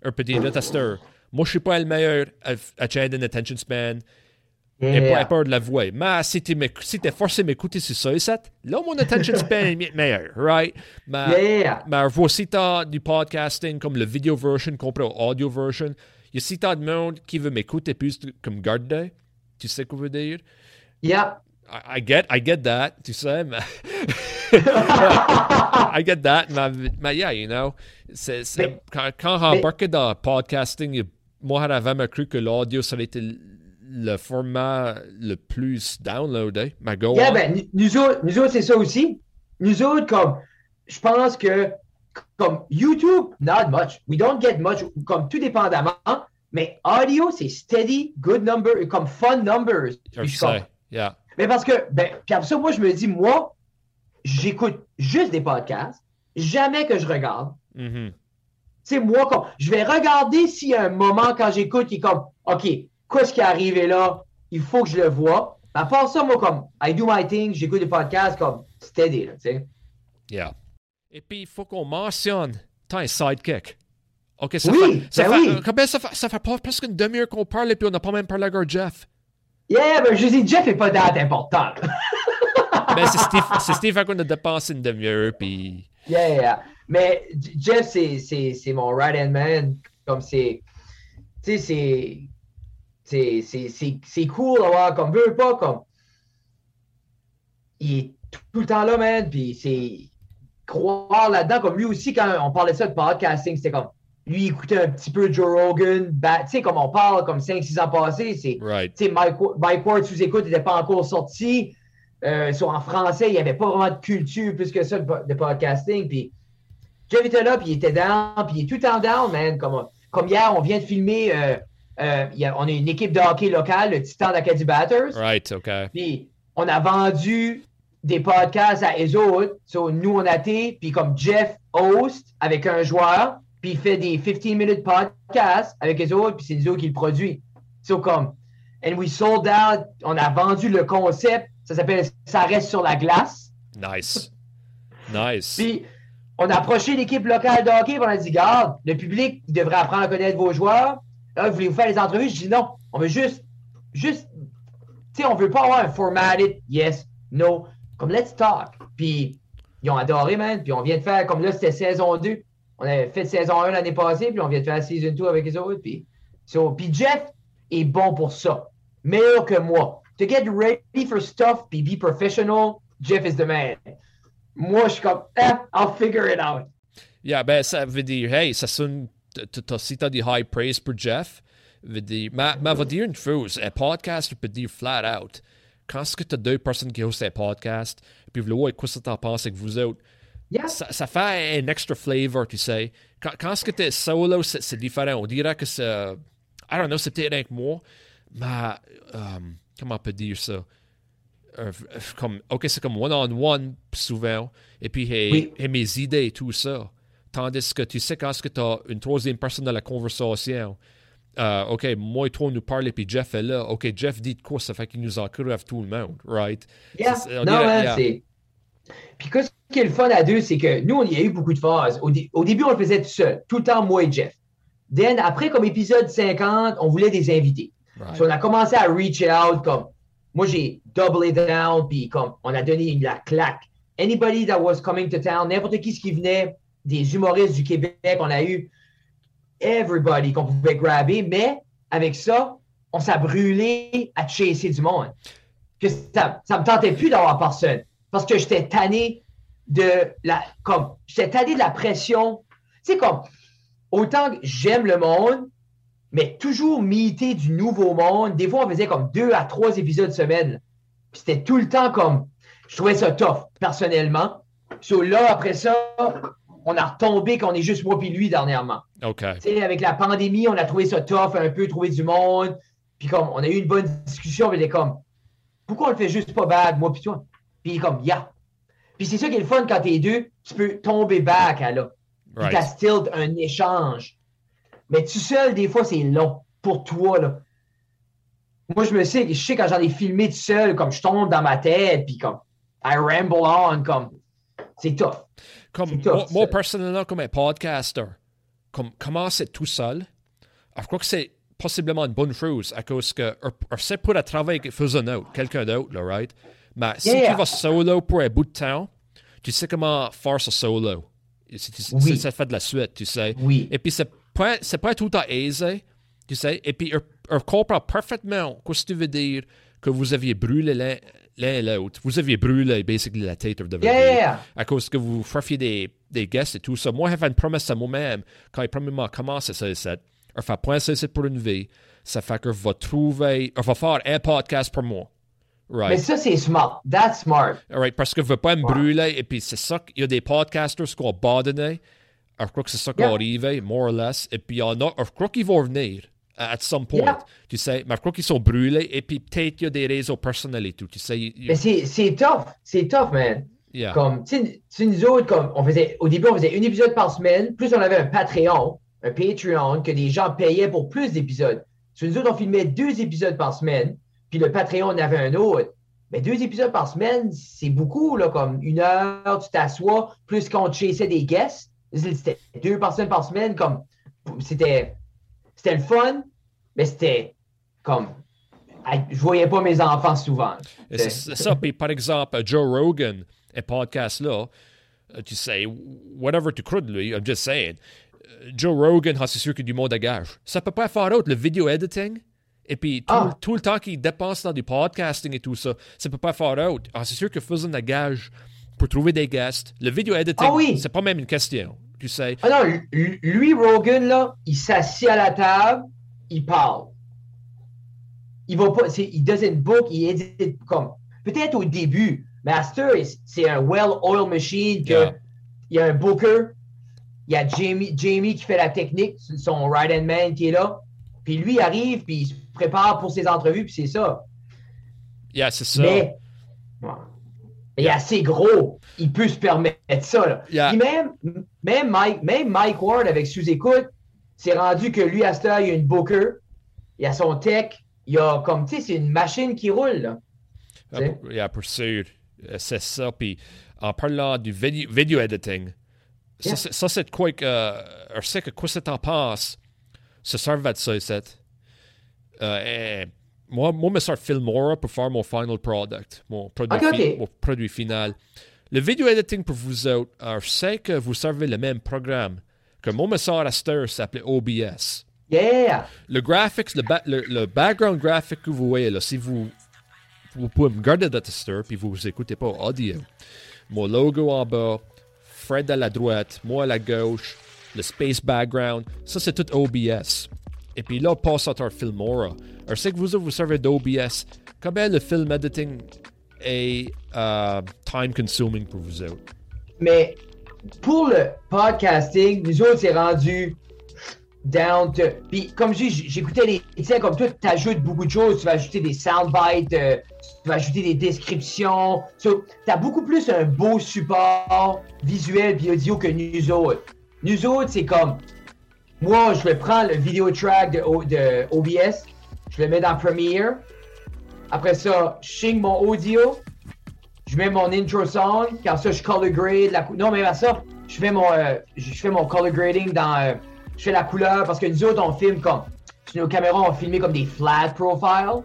un petit notateur. Moi, je suis pas le meilleur à, à tenir une attention span. Et Yeah. pas peur de la voix. Mais si m'éc- si t'es forcé de m'écouter sur ça, et ça, là, mon attention span est meilleur, right? Mais, Yeah. mais voici t'as du podcasting comme le video version comparé au audio version. Il y a si t'as de monde qui veut m'écouter plus comme garde, tu sais quoi veut dire? Yeah. I, I get, I get that, tu sais, mais... I get that, mais, mais yeah, you know, c'est, quand, quand rembarqué dans le podcasting, moi, j'avais jamais cru que l'audio, ça allait être le- format le plus downloadé. Mais go Yeah, on. ben, nous autres, nous autres, c'est ça aussi. Nous autres, comme, je pense que, comme YouTube, not much. We don't get much, comme tout dépendamment. Mais audio, c'est steady, good number, comme fun numbers. je sais, yeah. Mais parce que, ben, puis après ça, moi, je me dis, moi, j'écoute juste des podcasts, jamais que je regarde. Mhm. Tu sais, moi, comme, je vais regarder s'il y a un moment quand j'écoute qui est comme, OK, qu'est-ce qui est arrivé là? Il faut que je le vois. À part ça, moi, comme, I do my thing, j'écoute des podcasts comme steady, tu sais. Yeah. Et puis, il faut qu'on mentionne, t'as un sidekick. OK, ça Oui, fait, ça ben fait, oui. euh, ça fait, ça fait pas presque une demi-heure qu'on parle et puis on n'a pas même parlé à Jeff. Yeah, ben, je dis, Jeff est pas date important. Mais c'est Steve, c'est Steve qu'on a dépensé une demi-heure puis... yeah, yeah. Mais Jeff, c'est, c'est, c'est mon right-hand man. Comme c'est, tu sais, c'est, c'est, c'est, c'est, c'est cool d'avoir, comme, veut pas, comme, il est tout le temps là, man, puis c'est croire là-dedans, comme lui aussi, quand on parlait ça de podcasting, c'était comme, lui, écoutait un petit peu Joe Rogan, bah, tu sais, comme on parle, comme 5-6 ans passés, c'est, Right. tu sais, Mike, Mike Ward sous-écoute n'était pas encore sorti. Euh, sur- en français, il n'y avait pas vraiment de culture plus que ça de, po- de podcasting. Puis Jeff était là, puis il était down, puis il est tout le temps down, man. Comme, comme hier, on vient de filmer, euh, euh, il y a- on a une équipe de hockey locale, le Titan d'Acadie Batters. Right, OK. Puis on a vendu des podcasts à eux autres. So, nous, on a été, puis comme Jeff host avec un joueur, puis il fait des 15 minutes podcasts avec eux autres, puis c'est nous autres qui le produit. So, comme, and we sold out, on a vendu le concept, ça s'appelle Ça reste sur la glace. Nice. Nice. Puis on a approché l'équipe locale de hockey, puis on a dit, garde, le public devrait apprendre à connaître vos joueurs. Là, voulez-vous faire les entrevues? Je dis non, on veut juste, juste, tu sais, on veut pas avoir un formatted yes, no, comme let's talk. Puis ils ont adoré, man. Puis on vient de faire, comme là, c'était saison 2. On avait fait saison 1 l'année passée, puis on vient de faire season 2 avec les autres. Puis, Jeff est bon pour ça. Meilleur que moi. To get ready for stuff, puis be professional, Jeff is the man. Moi, je suis comme, eh, I'll figure it out. Yeah, ben ça veut dire, hey, ça sonne, si t'as des high praise pour Jeff, veut dire, mais, mais va dire une chose, un podcast peut dire flat out, quand est-ce que t'as deux personnes qui hostent un podcast, puis vous voulez, quoi ça t'en penses avec vous autres, Yeah. ça, ça fait un extra flavor, tu sais. Quand, quand est-ce que t'es solo, c'est, différent. On dirait que c'est, I don't know, c'est peut-être rien que moi, mais, euh, comment on peut dire ça? Euh, comme, ok, c'est comme one-on-one souvent, et puis et, Oui. et mes idées et tout ça. Tandis que tu sais, quand tu as une troisième personne dans la conversation, euh, ok, moi et toi, on nous parle, et puis Jeff est là. Ok, Jeff dit de quoi, ça fait qu'il nous encourage tout le monde, right? Yeah. Non, dirait- man, yeah. c'est. Puis, qu'est-ce qui est le fun à deux, c'est que nous, on- y a eu beaucoup de phases. Au, dé- au début, on le faisait tout seul, tout le temps, moi et Jeff. Then, après, comme épisode 50, on voulait des invités. Right. So, on a commencé à reach out, comme, moi, j'ai double it down, puis comme, on a donné la claque. Anybody that was coming to town, n'importe qui ce qui venait, des humoristes du Québec, on a eu everybody qu'on pouvait grabber, mais avec ça, on s'est brûlé à chasser du monde. Que ça, ça me tentait plus d'avoir personne. Parce que j'étais tanné de la, comme, j'étais tanné de la pression. Sais, comme, autant que j'aime le monde, mais toujours miter du nouveau monde. Des fois, on faisait comme deux à trois épisodes semaine. Puis c'était tout le temps comme, je trouvais ça tough, personnellement. So là, après ça, on a retombé qu'on est juste moi puis lui dernièrement. Ok. Avec la pandémie, on a trouvé ça tough, un peu trouver du monde. Puis comme, on a eu une bonne discussion, mais il est comme, pourquoi on le fait juste pas bad, moi puis toi? Puis il est comme, yeah. Puis c'est ça qui est le fun quand t'es deux, tu peux tomber back à là. Puis t'as Right. still un échange. Mais tout seul, des fois, c'est long pour toi, là. Moi, je me sais, je sais quand j'en ai filmé tout seul, comme je tombe dans ma tête, puis comme, I ramble on, comme, c'est tough. Comme tough, moi, personnellement, comme un podcaster, comme commencer tout seul, je crois que c'est possiblement une bonne chose à cause que c'est pour le travail que faisait un autre, quelqu'un d'autre, là, right? Mais si Yeah. tu vas solo pour un bout de temps, tu sais comment faire ce solo. Si tu- Oui. ça fait de la suite, tu sais. Oui. Et puis, c'est pas, c'est pas tout à aisé, tu sais. Et puis, on, comprend parfaitement ce que tu veux dire que vous aviez brûlé l'autre. Vous aviez brûlé, basically, la tête de votre Yeah, yeah, yeah. à cause que vous faisiez des, des guests et tout ça. Moi, j'avais une promesse à moi-même quand il premièrement commencé ça, ça. On fait point ça pour une vie. Ça fait que je vais trouver, on va faire un podcast mois. Mais Right. ça, c'est smart. That's smart. Right. Parce que je veux pas me brûler. Et puis, c'est ça qu'il y a des podcasters qui ont abandonné. Je crois que c'est ça qui Yeah. va arriver, more or less. Et puis, il y en a, je crois qu'ils vont venir at some point. Yeah. Tu sais, mais je crois qu'ils sont brûlés. Et puis, peut-être il y a des réseaux personnels et tout. Tu sais, Mais c'est tough. C'est tough, man. yeah. Comme, tu sais, nous autres, comme, on faisait, au début, on faisait un épisode par semaine, plus on avait un Patreon, un Patreon, que des gens payaient pour plus d'épisodes. Sur nous autres, on filmait deux épisodes par semaine, puis le Patreon en avait un autre. Mais deux épisodes par semaine, c'est beaucoup, là, comme une heure, tu t'assois, plus quand on chassait des guests. C'était deux personnes par semaine, comme, c'était, c'était le fun, mais c'était, comme, je voyais pas mes enfants souvent. Et C'est ça. Puis, par exemple, Joe Rogan, un podcast-là, euh, tu sais, whatever tu crois de lui, I'm just saying. euh, Joe Rogan, ah, c'est sûr qu'il y a du monde à gage. Ça peut pas faire autre, le video editing. Et puis, tout, Ah. tout le temps qu'il dépense dans du podcasting et tout ça, ça peut pas faire autre. Ah, c'est sûr que faisant un gage pour trouver des guests, le video editing, Ah oui. c'est pas même une question. Tu sais, Ah non, lui- Rogan, là, il s'assied à la table, il parle. Il va pas, il doesn't book, il édite comme, peut-être au début, mais c'est un well-oiled machine que Yeah. il y a un booker, il y a Jamie, Jamie qui fait la technique, son right-hand man qui est là, puis lui il arrive, puis il se prépare pour ses entrevues, puis c'est ça. yeah, c'est ça. Mais, ouais. Mais il est assez gros. Il peut se permettre ça. Là. Yeah. Même, même, Mike, même Mike Ward avec sous-écoute, c'est rendu que lui, à ce temps, il y a une booker, il y a son tech, il y a comme, tu sais, c'est une machine qui roule. Là. Ah, yeah, pour sûr. Euh, C'est ça. Puis en parlant du video, video editing, ça, Yeah. c'est- ça, quoi que. euh, je sais que quoi que t'en penses, ça servait de ça, c'est. Euh, moi, moi, sors Filmora pour faire mon final product, mon produit, mon produit final. Le video editing pour vous autres, euh, je sais que vous servez le même programme que cette heure, ça s'appelait OBS. Yeah! Le graphics, le, ba- le, le background graphic que vous voyez là, si vous, vous pouvez me garder de tester puis vous écoutez pas audio. Mon logo en bas, Fred à la droite, moi à la gauche, le space background, ça c'est tout OBS. Et puis là, passe à notre Filmora. Alors, sais que vous vous servez d'OBS. Comment le film editing est euh, time consuming pour vous autres? Mais pour le podcasting, nous autres, c'est rendu down to. Puis, comme je dis, j'écoutais les. Tu sais, comme toi, tu ajoutes beaucoup de choses. Tu vas ajouter des soundbites, euh, tu vas ajouter des descriptions. tu as beaucoup plus un beau support visuel puis audio que nous autres. Nous autres, c'est comme. Moi, je vais prendre le vidéo track de, de OBS, je le mets dans Premiere. Après ça, je signe mon audio, je mets mon intro song, quand ça, je color grade la Non, mais à ça, je fais mon, euh, je fais mon color grading dans. euh, je fais la couleur parce que nous autres, on filme comme. Nos caméras, on filmait comme des flat profiles.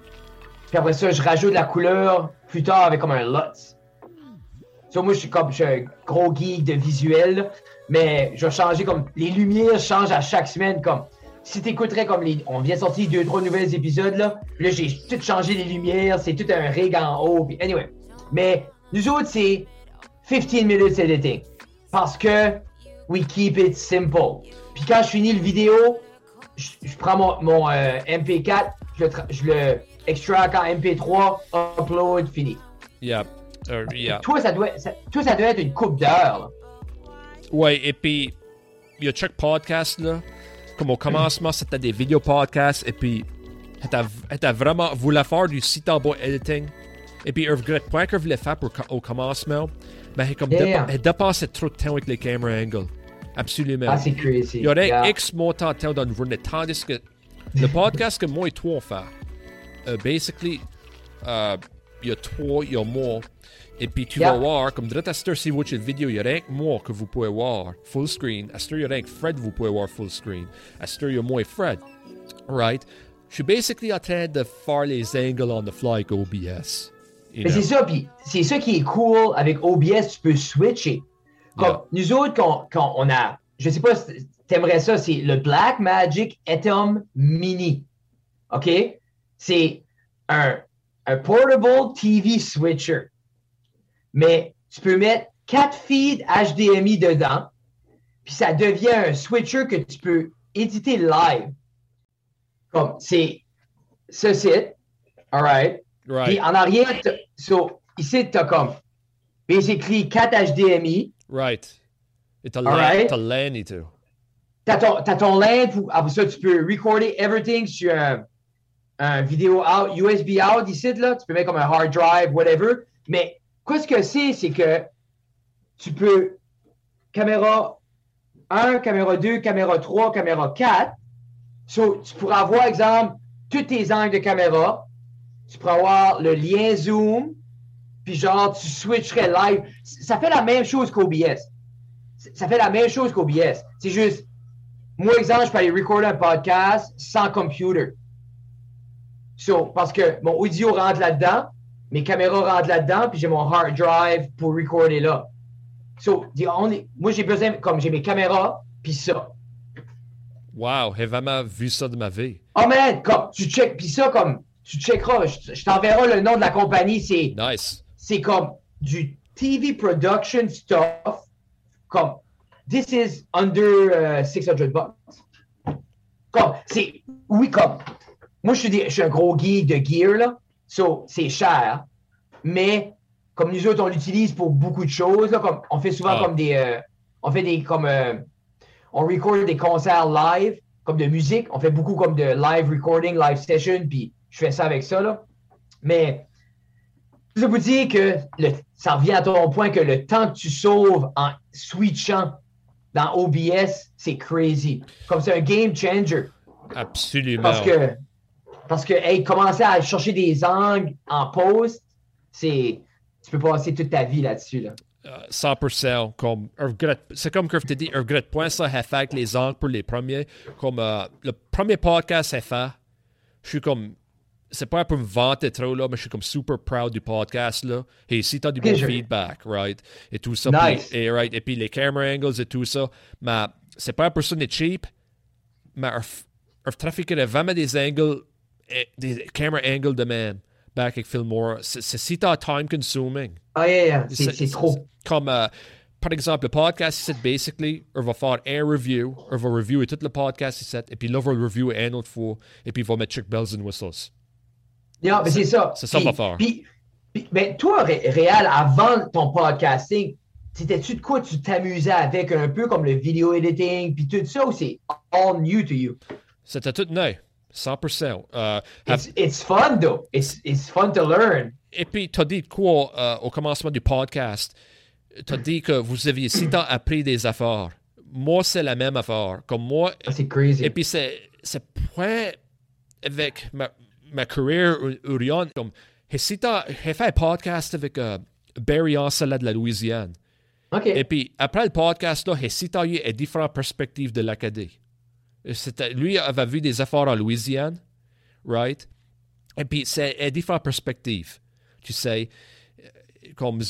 Puis après ça, je rajoute la couleur plus tard avec comme un LUTs. So, moi, je suis comme. Je suis un gros geek de visuel, mais je vais changer comme. Les lumières changent à chaque semaine, comme. Si t'écouterais comme les. On vient de sortir deux, trois nouveaux épisodes, là. Puis là, j'ai tout changé les lumières, c'est tout un rig en haut. Puis anyway. Mais nous autres, c'est 15 minutes editing. Parce que we keep it simple. Puis quand je finis le vidéo, je, je prends mon, mon, euh, MP4, je le, je le extract en MP3, upload, fini. Yeah. Euh, yeah. Toi, ça doit, ça, toi, ça doit être une coupe d'heures. Ouais, et puis, il y a chaque podcast, là. Comme au commencement, c'était des vidéos podcasts, et puis, elle a vraiment voulu faire du site en bas editing. Et puis, elle regrette pas qu'elle voulait faire pour, au commencement, mais elle, comme Yeah. dépa- elle dépensait trop de temps avec les camera angles. Absolument. Ah, c'est crazy. il y aurait Yeah. X montant de temps dans une journée, tandis que le podcast que moi et toi on fait, euh, basically, euh, il y a toi, il y a moi. Et puis tu Yeah. vas voir, comme direct à cette si vous la vidéo, il y a rien que moi que vous pouvez voir full screen. À cette il y a rien que Fred, vous pouvez voir full screen. À cette il y a moi et Fred. Right? Je suis basically en train de faire les angles on the fly avec OBS. You Mais c'est ça, puis c'est ça qui est cool avec OBS, tu peux switcher. Comme Yeah. nous autres, quand, quand on a, je sais pas si t'aimerais ça, c'est le Black Magic Atom Mini. OK? C'est un, un portable TV switcher. Mais tu peux mettre quatre feeds HDMI dedans, puis ça devient un switcher que tu peux éditer live. Comme, c'est ce site, all right? Puis en arrière, so, ici, tu as comme basically 4 HDMI. right. Et t'as l'an- t'as l'an et tout. Tu as ton, ton pour- après ça, tu peux recorder everything sur un, un vidéo out, USB out ici, là. Tu peux mettre comme un hard drive, whatever. Mais quoi ce que c'est, c'est que tu peux caméra 1, caméra 2, caméra 3, caméra 4. So, tu pourras avoir, exemple, tous tes angles de caméra. Tu pourras avoir le lien Zoom. Puis genre, tu switcherais live. Ça fait la même chose qu'OBS. Ça fait la même chose qu'OBS. C'est juste, moi, exemple, je peux aller recorder un podcast sans computer. So, parce que mon audio rentre là-dedans, mes caméras rentrent là-dedans, puis j'ai mon hard drive pour recorder là. So, the only- moi, j'ai besoin, comme j'ai mes caméras, puis ça. Wow, j'ai vraiment vu ça de ma vie. Oh man, comme, tu check, puis ça, comme, tu checkeras, je, je t'enverrai le nom de la compagnie, c'est Nice. c'est comme du TV production stuff. Comme, this is under uh, 600 bucks. Comme, c'est, oui, comme, moi, je suis, des- je suis un gros geek de gear, là. So, c'est cher. Mais, comme nous autres, on l'utilise pour beaucoup de choses, là. Comme, on fait souvent Ah. comme des, euh, on fait des, comme, euh, on record des concerts live, comme de musique. On fait beaucoup comme de live recording, live session, puis je fais ça avec ça, là. Mais, je vous dis que le- ça revient à ton point que le temps que tu sauves en switchant dans OBS, c'est crazy. Comme c'est un game changer. Absolument. Parce que, parce que hey, commencer à chercher des angles en post, c'est. Tu peux passer toute ta vie là-dessus. Là. Euh, 100%. Comme, un regret- c'est comme que je t'ai dit, un regret point ça, fait avec les angles pour les premiers. Comme euh, le premier podcast, j'ai fait, je suis comme, c'est pas pour me vanter trop, là, mais je suis comme super proud du podcast, là. Et si t'as du bon je- feedback, right? Et tout ça. Nice. Puis, et, right, et puis les camera angles et tout ça. Mais c'est pas pour ça n'est cheap, mais un trafic de vraiment des angles, des camera angles de même, back avec Fillmore. C'est c'est si t'as time consuming. Ah, yeah, yeah, c'est C'est- c'est trop. Comme, euh, par exemple, le podcast, c'est basically, on va faire un review, on va reviewer tout le podcast, ici, et puis là, on va le reviewer une autre fois, et puis on va mettre check bells and whistles. Yeah, mais c'est ça. c'est ça qu'on va faire. Puis, puis- ben, toi, Ré- Réal, avant ton podcasting, c'était-tu de quoi tu t'amusais avec un peu comme le video editing, puis tout ça, ou c'est all new to you? C'était tout neuf, 100%. Euh, It's, it's fun, though. It's, it's fun to learn. et puis, tu as dit quoi euh, au commencement du podcast? Tu as dit que vous aviez si tant appris des affaires. Moi, c'est la même affaire. Comme moi, Ah, C'est crazy. Et puis, c'est, c'est point avec ma, ma carrière rien. Comme, et si j'ai fait un podcast avec euh, Barry Ansela de la Louisiane. OK. Et puis, après le podcast, là, et si t'as eu une différente perspective de l'Acadie. Lui avait vu des affaires en Louisiane, right? Et puis, c'est une différente perspective. Tu sais, euh, comme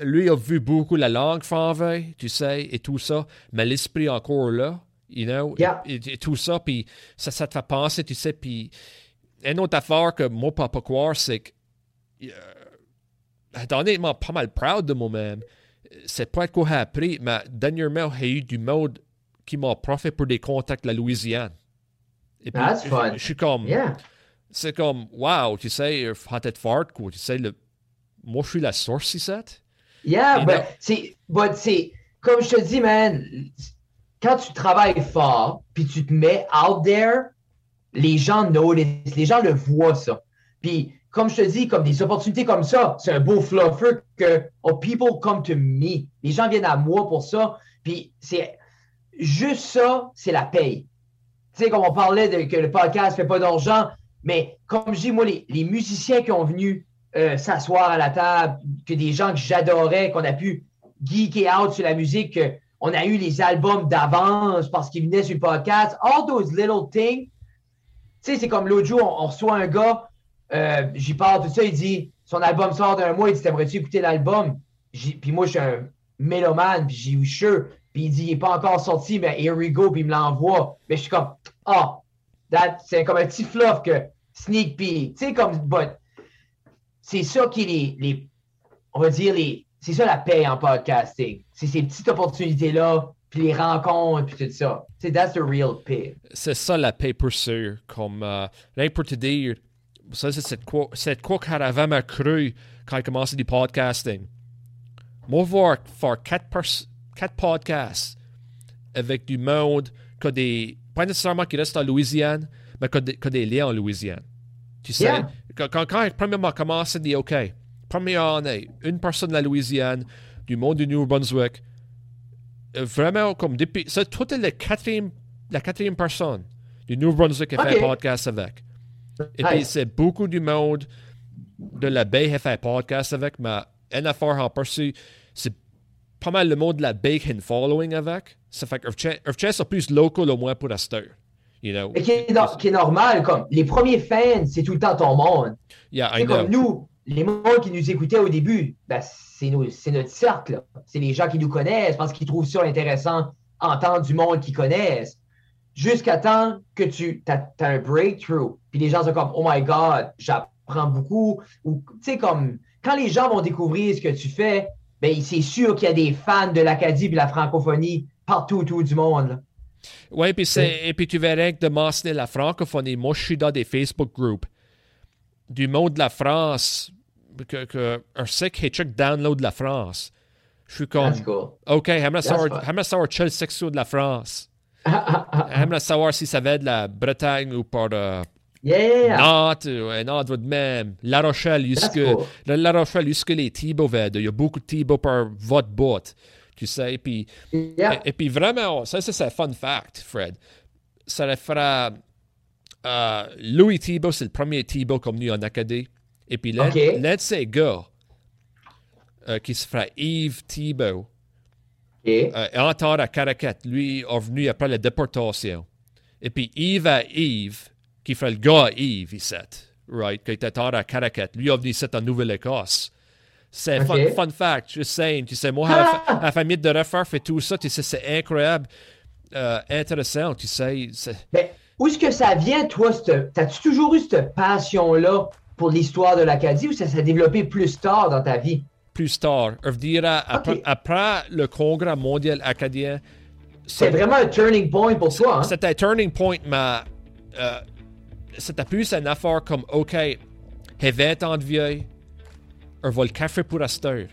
lui a vu beaucoup la langue française, tu sais, et tout ça, mais l'esprit encore là, you know, Yeah. et, et tout ça, puis ça, ça te fait penser, tu sais, puis une autre affaire que moi, pas pas croire, c'est que, euh, honnêtement, pas mal proud de moi-même, c'est pas quoi j'ai appris, mais dernièrement, j'ai eu du monde qui m'a profité pour des contacts de la Louisiane. Et puis, That's fun. je- je suis comme, Yeah. c'est comme, wow, tu sais, fort, quoi. Tu sais, le... moi, je suis la source ici. Yeah, but c'est, but c'est, comme je te dis, man, quand tu travailles fort, puis tu te mets out there, les gens notice, les gens le voient, ça. Puis, comme je te dis, comme des opportunités comme ça, c'est un beau fluffer que, oh, people come to me. Les gens viennent à moi pour ça. Puis, c'est, juste ça, c'est la paye. Tu sais, comme on parlait de que le podcast fait pas d'argent, mais comme je dis, moi, les, les musiciens qui ont venu euh, s'asseoir à la table, que des gens que j'adorais, qu'on a pu geeker out sur la musique, qu'on a eu les albums d'avance parce qu'ils venaient sur le podcast. All those little things. Tu sais, c'est comme l'autre jour, on, reçoit un gars, euh, j'y parle, tout ça, il dit, son album sort d'un mois, il dit, t'aimerais-tu écouter l'album? Puis moi, je suis un mélomane, puis j'ai eu sure. Puis il dit, il n'est pas encore sorti, mais here we go, puis il me l'envoie. Mais je suis comme, ah, oh, c'est comme un petit fluff que sneak peek. Tu sais, comme, but, c'est ça qui est les, on va dire, les, c'est ça la paix en podcasting. C'est ces petites opportunités-là, puis les rencontres, puis tout ça. C'est that's the real pay. C'est ça la paix pour sûr. Comme, euh, rien pour te dire, ça, c'est cette quoi, cette quoi qu'Aravam a cru quand il a commencé du podcasting. Moi, voir faire quatre, quatre podcasts avec du monde qui a des. Pas nécessairement qui reste en Louisiane, mais qui a des, des liens en Louisiane. Tu sais, quand, quand, quand premièrement commencé, dit OK, première année, une personne de la Louisiane, du monde du New Brunswick, euh, vraiment comme depuis. C'est toute la quatrième, la quatrième personne du New Brunswick qui a fait un podcast avec. Et puis c'est beaucoup du monde de la baie qui a fait un podcast avec, mais affaire en perçu, c'est pas mal le monde de la un following avec. Ça fait que c'est plus local au moins pour la star. You know, qui, est, qui, est, normal, comme les premiers fans, c'est tout le temps ton monde. c'est comme nous, les mondes qui nous écoutaient au début, ben, c'est notre cercle. C'est les gens qui nous connaissent parce qu'ils trouvent ça intéressant, entendre du monde qu'ils connaissent. Jusqu'à temps que tu as, un breakthrough, puis les gens sont comme Oh my God, j'apprends beaucoup. Ou tu sais, comme quand les gens vont découvrir ce que tu fais, ben, c'est sûr qu'il y a des fans de l'Acadie et de la francophonie partout autour du monde. Oui, puis et puis tu verrais que de mentionner la francophonie, moi je suis dans des Facebook groups du monde de la France, que, que un qui check download de la France. Je suis comme, cool. OK, j'aimerais savoir, savoir quel section de la France. j'aimerais savoir si ça va de la Bretagne ou par uh, yeah. Nantes, ou un autre de même. La Rochelle, jusque, cool. la, Rochelle, jusque les Thibault Il y a beaucoup de Thibault par votre boîte tu sais. Puis, et, puis vraiment, ça, c'est un fun fact, Fred. Ça le fera. Euh, Louis Thibault, c'est le premier Thibault comme nous en Acadie. Et puis l'un de ces gars euh, qui se fera Yves Thibault, okay. euh, à Caracat, lui est venu après la déportation. Et puis Yves à Yves, qui fait le gars Yves, ici, right, qui était à Caracat, lui est venu ici en Nouvelle-Écosse. C'est okay. fun, fun, fact, just saying. Tu sais, moi, ah! la, famille de refaire fait tout ça, tu sais, c'est incroyable, euh, intéressant, tu sais. Mais où est-ce que ça vient, toi? T'as-tu toujours eu cette passion-là pour l'histoire de l'Acadie ou ça s'est développé plus tard dans ta vie? Plus tard. Je dirais, après, après le congrès mondial acadien. C'est vraiment un turning point pour toi. Hein? C'était un turning point, mais euh, c'était plus une affaire comme, OK, j'ai 20 ans de vieille, er va le café pour Aster.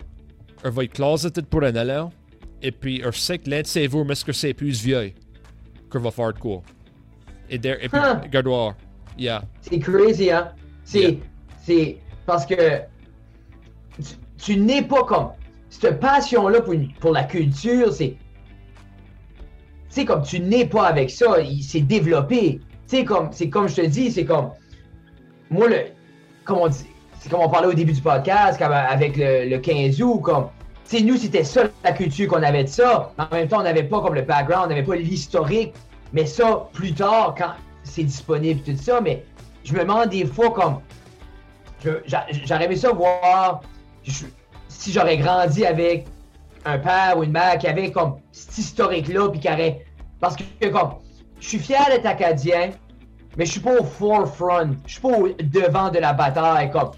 Er va le closeted pour un allant. Et puis, er sait que l'un de ces vous, mais que c'est plus vieux. Que va faire de quoi? Et, der, et puis, huh. Yeah. C'est crazy, hein? C'est. Yeah. C'est. Parce que. Tu, tu n'es pas comme. Cette passion-là pour, pour la culture, c'est. Tu sais, comme tu n'es pas avec ça, il s'est développé. Sais, comme, c'est comme je te dis, c'est comme. Moi, le. Comment on c'est comme on parlait au début du podcast avec le, le 15 août, comme, tu nous, c'était ça la culture qu'on avait de ça. En même temps, on n'avait pas comme le background, on n'avait pas l'historique. Mais ça, plus tard, quand c'est disponible, tout ça, mais je me demande des fois comme, j'aurais ça voir si j'aurais grandi avec un père ou une mère qui avait comme cet historique-là, puis qui aurait. Parce que, comme, je suis fier d'être acadien, mais je suis pas au forefront, je suis pas au devant de la bataille. Comme,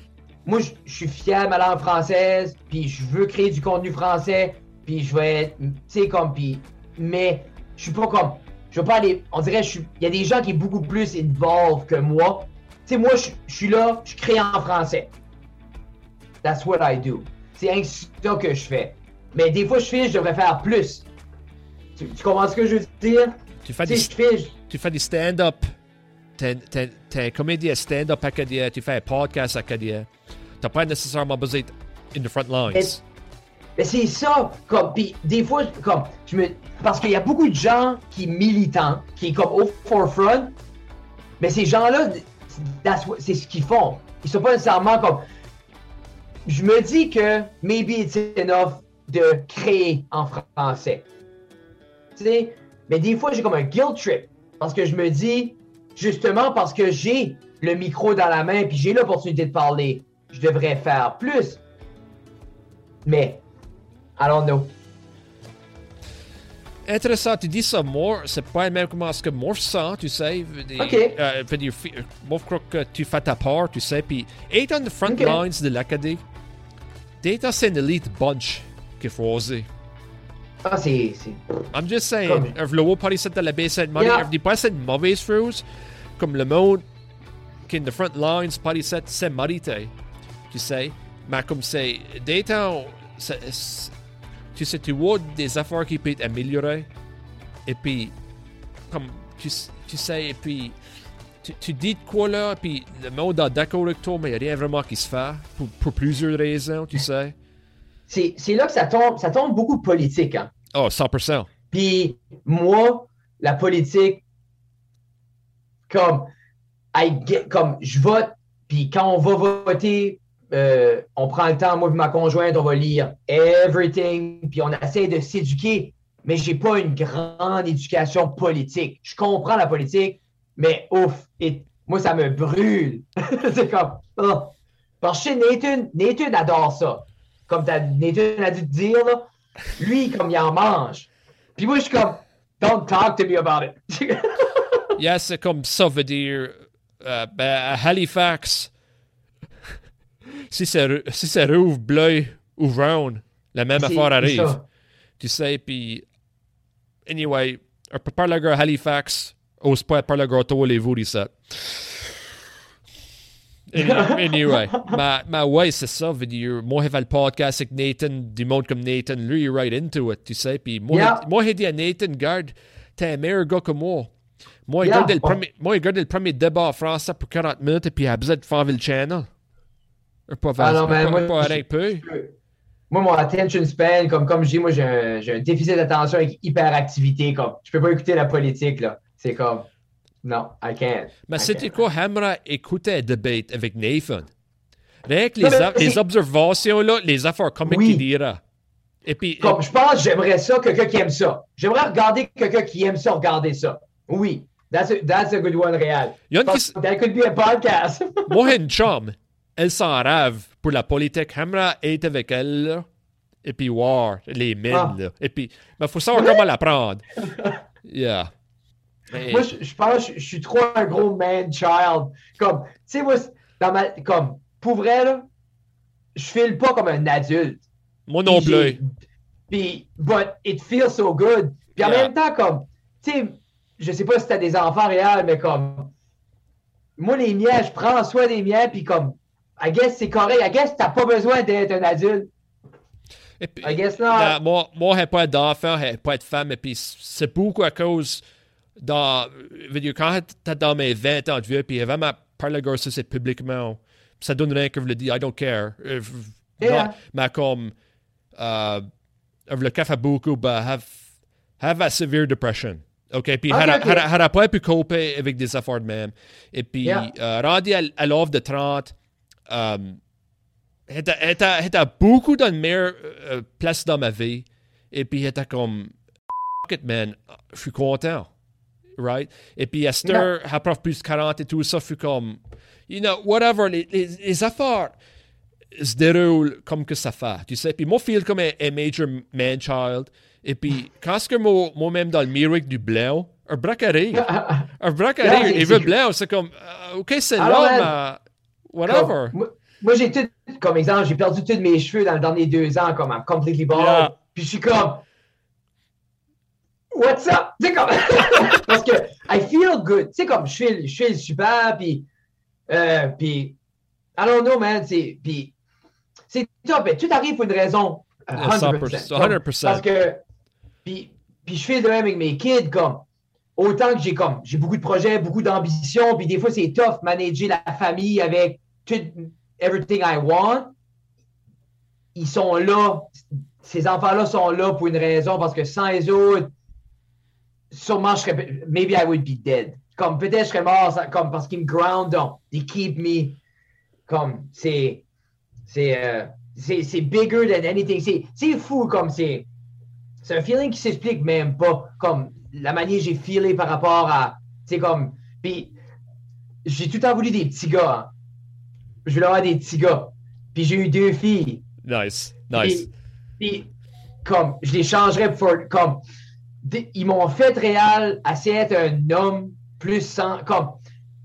moi, je suis fier de ma langue française, puis je veux créer du contenu français, puis je vais être, tu sais, comme, puis, mais je suis pas comme, je veux pas aller, on dirait, il y a des gens qui sont beaucoup plus involved que moi. Tu sais, moi, je suis là, je crée en français. That's what I do. C'est ça que je fais. Mais des fois, je fais, je devrais faire plus. Tu, comprends ce que je veux dire? Tu fais, des, tu fais des stand-up t'es un comédien stand-up acadien, tu fais un podcast acadien, t'as pas nécessairement besoin d'être in the front lines. Mais, c'est ça, comme, puis des fois, comme, je me, parce qu'il y a beaucoup de gens qui militants, qui est comme au forefront, mais ces gens-là, c'est ce qu'ils font. Ils sont pas nécessairement comme, je me dis que maybe it's enough de créer en français. Tu sais, mais des fois, j'ai comme un guilt trip. Parce que je me dis, justement parce que j'ai le micro dans la main puis j'ai l'opportunité de parler, je devrais faire plus. Mais, I don't know. Intéressant, tu dis ça, moi, c'est pas même comment ce que moi je sens, tu sais. Des, Ok. euh, moi, je crois que tu fais ta part, tu sais. Puis, on the front Ok. lines de l'Acadie, c'est une elite bunch qu'il faut oser. Ah, c'est. c'est- I'm just saying, un vlog pas ici de la baisse de money, c'est une mauvaise chose, comme le monde qui est in the front lines, ici, c'est marité. Tu sais, mais comme c'est, des temps, tu sais, tu vois des affaires qui peuvent être améliorées, et puis, comme, tu, tu sais, et puis, tu, tu dis de quoi là, puis le monde est d'accord avec toi, mais il n'y a rien vraiment qui se fait, pour, pour plusieurs raisons, tu sais. C'est c'est là que ça tombe, ça tombe beaucoup politique. Hein. Oh, 100%. Puis moi, la politique, comme, je vote, puis quand on va voter, euh, on prend le temps, moi et ma conjointe, on va lire everything, puis on essaie de s'éduquer, mais j'ai pas une grande éducation politique. Je comprends la politique, mais ouf, et moi ça me brûle. C'est comme, oh. Parce que Nathan, Nathan adore ça. Comme Nathan a dû te dire, là, lui, comme il en mange. Puis moi, je suis comme, don't talk to me about it. Yeah, c'est comme ça veut dire. euh, ben, à Halifax, si c'est ru- si bleu ou round, la même affaire arrive. ça. Tu sais, puis. Anyway, on peut parler à Halifax, ose pas parler à Ottawa, les vous, ici. Anyway, mais, mais ouais, c'est ça, veut dire, moi, j'ai fait le podcast avec Nathan, du monde comme Nathan, lui, il est right into it, tu sais, puis moi, Yeah. moi, j'ai dit à Nathan, garde, t'es un meilleur gars que moi. Moi, Yeah. premier, moi, j'ai gardé le premier débat en français pour 40 minutes, et puis il a besoin de faire le channel. Pas Ah non, mais pas, moi, pas je- un peu. Moi, mon attention span, comme, comme je dis, moi, j'ai un, j'ai un déficit d'attention avec hyperactivité. Comme, je peux pas écouter la politique, là. C'est comme, non, I can't. Mais c'était quoi, Hamra écoutait le débat avec Nathan? Rien que les, mais observations, là, les affaires comiques Oui. qu'il dira. Et puis, Comme, je pense que j'aimerais ça, quelqu'un qui aime ça. J'aimerais regarder quelqu'un qui aime ça, regarder ça. Oui, that's a, that's a good one, il qui That could be a podcast. moi, une chum, elle s'en rêve pour la politique. Hamra est avec elle, là. Et puis, voir les mines, Ah. là. Et puis, mais faut savoir comment la prendre. Yeah. Mais- Moi, je, je pense que je, je suis trop un gros man-child. Comme, tu sais, moi, dans ma, comme, pour vrai, là, je file pas comme un adulte. moi non plus. Puis, but it feels so good. Puis en Yeah. même temps, comme, tu sais, je sais pas si t'as des enfants réels, mais comme, moi, les miens, je prends soin des miens, puis comme, I guess c'est correct. I guess t'as pas besoin d'être un adulte. Et puis, I guess not. dans- moi, moi, j'ai pas d'enfant, j'ai pas de femme, et puis c'est beaucoup à cause dans, je veux dire, quand t'es dans mes 20 ans de vieux, puis vraiment parler de ça, c'est publiquement, ça donne rien que je le dis, I don't care. Euh, Yeah. dans- Mais comme, euh, le fait beaucoup, ben, have, have a severe depression. OK, puis elle a- ok. elle a- elle a pas pu coper avec des affaires de même. Et puis, Yeah. euh, rendu à, à l'offre de 30, euh, elle était- beaucoup dans une meilleure euh, place dans ma vie. Et puis, elle était comme, Fuck it, man, je suis content. Right? Et puis, à Yeah. heure, après plus de 40 et tout ça, suis comme, you know, whatever, les, les, les affaires se déroulent comme que ça fait. Tu sais, puis moi, je feel comme un, un major man-child. Et puis, quand est-ce que moi, moi-même dans le miroir du blanc, un braque arrive. Un braque arrive, c'est- il veut blanc, c'est comme, euh, OK, c'est là, mais whatever. Comme, moi, moi, j'ai tout, comme exemple, j'ai perdu tous mes cheveux dans les derniers deux ans, comme I'm completely bald. Yeah. Puis je suis comme, What's up? Tu sais, comme, parce que I feel good. Tu sais, comme, je feel, je feel super, puis, euh, puis, I don't know, man, c'est, puis, c'est top, mais tout arrive pour une raison. euh, 100%. 100%, Comme, 100%. Parce que, puis, puis je fais de même avec mes kids, comme, autant que j'ai comme, j'ai beaucoup de projets, beaucoup d'ambition, puis des fois, c'est tough manager la famille avec tout, everything I want. Ils sont là, ces enfants-là sont là pour une raison, parce que sans les autres, sûrement, je serais, maybe I would be dead. Comme, peut-être je serais mort, comme, parce qu'ils me ground, donc, they keep me, comme, c'est, C'est euh, c'est c'est bigger than anything. C'est- C'est fou comme c'est. C'est un feeling qui s'explique même pas. Comme la manière j'ai feelé par rapport à. C'est comme. Puis j'ai tout le temps voulu des petits gars. hein. Je voulais avoir des petits gars. Puis j'ai eu deux filles. Nice. Nice. Puis, puis, comme, je les changerais pour, comme, ils m'ont fait réel assez être un homme plus sans, comme,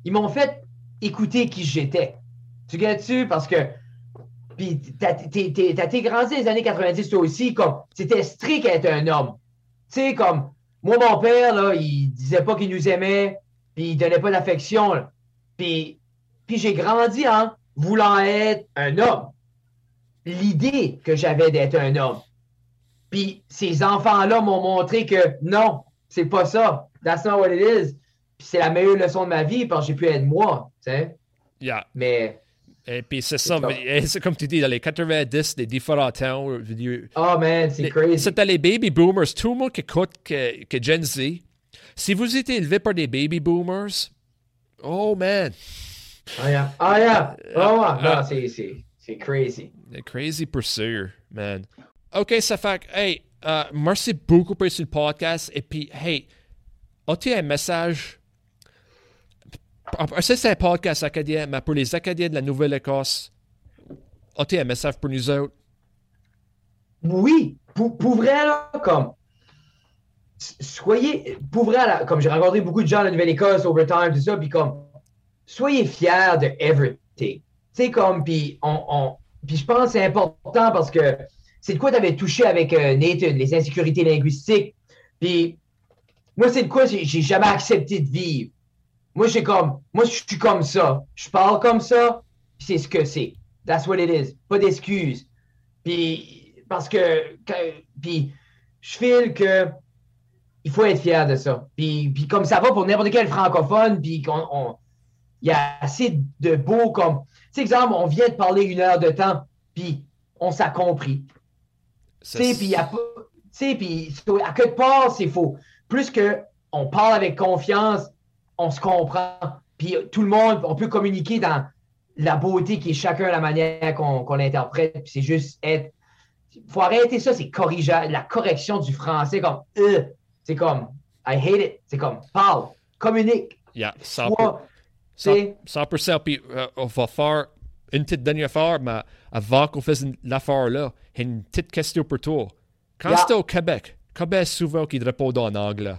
ils m'ont fait écouter qui j'étais. Tu gagnes-tu? Parce que, puis, t'as été grandi dans les années 90, toi aussi, comme, c'était strict être un homme. Tu sais, comme, moi, mon père, là, il disait pas qu'il nous aimait, puis il donnait pas d'affection. Puis, puis j'ai grandi en voulant être un homme l'idée que j'avais d'être un homme. Puis ces enfants-là m'ont montré que non, c'est pas ça. That's not what it is. Puis c'est la meilleure leçon de ma vie parce que j'ai pu être moi, tu sais. Yeah. Mais, Et puis c'est ça, C'est mais- c'est comme tu dis, dans les 90, des différents temps, oh man, c'est les- crazy. c'était les baby boomers, tout le monde qui écoute que, que Gen Z. Si vous étiez élevé par des baby boomers, oh man, Ah yeah. Ah yeah. Oh, Ah. Non, c'est, crazy. c'est crazy pour sûr, man. Ok, ça fait hey, euh, merci beaucoup pour ce podcast. Et puis, hey, as-tu un message? C'est un podcast acadien, mais pour les Acadiens de la Nouvelle-Écosse, as-tu un message pour nous autres? Oui, pour, vrai, là, comme. Soyez. Pour vrai, là, comme j'ai rencontré beaucoup de gens à la Nouvelle-Écosse, Overtime, tout ça, puis comme. Soyez fiers de everything. Tu sais, comme. Puis on, on- puis je pense que c'est important parce que c'est de quoi tu avais touché avec euh, Nathan, les insécurités linguistiques? Puis moi, c'est de quoi j'ai jamais accepté de vivre. Moi, j'ai comme. Moi, je suis comme ça. Je parle comme ça, c'est ce que c'est. That's what it is. Pas d'excuses. Puis, parce que, puis, je file que il faut être fier de ça. Puis, puis comme ça va pour n'importe quel francophone, puis qu'on, on- il y a assez de beaux comme, tu sais, exemple, on vient de parler une heure de temps, puis on s'est compris. Ça, puis puis c'est- à quelque part, c'est faux. Plus que on parle avec confiance, on se comprend. Puis tout le monde, on peut communiquer dans la beauté qui est chacun la manière qu'on qu'on l'interprète. Puis c'est juste être. faut arrêter ça, c'est corrigeable. La correction du français, comme. euh, c'est comme. I hate it. C'est comme. Parle. Communique. yeah, 100%. Sois. Cent- C'est- 100%. Puis euh, on va faire une petite dernière affaire, mais avant qu'on fasse l'affaire là, une petite question pour toi. Quand Yeah. c'était au Québec, combien souvent qu'il répondait en anglais?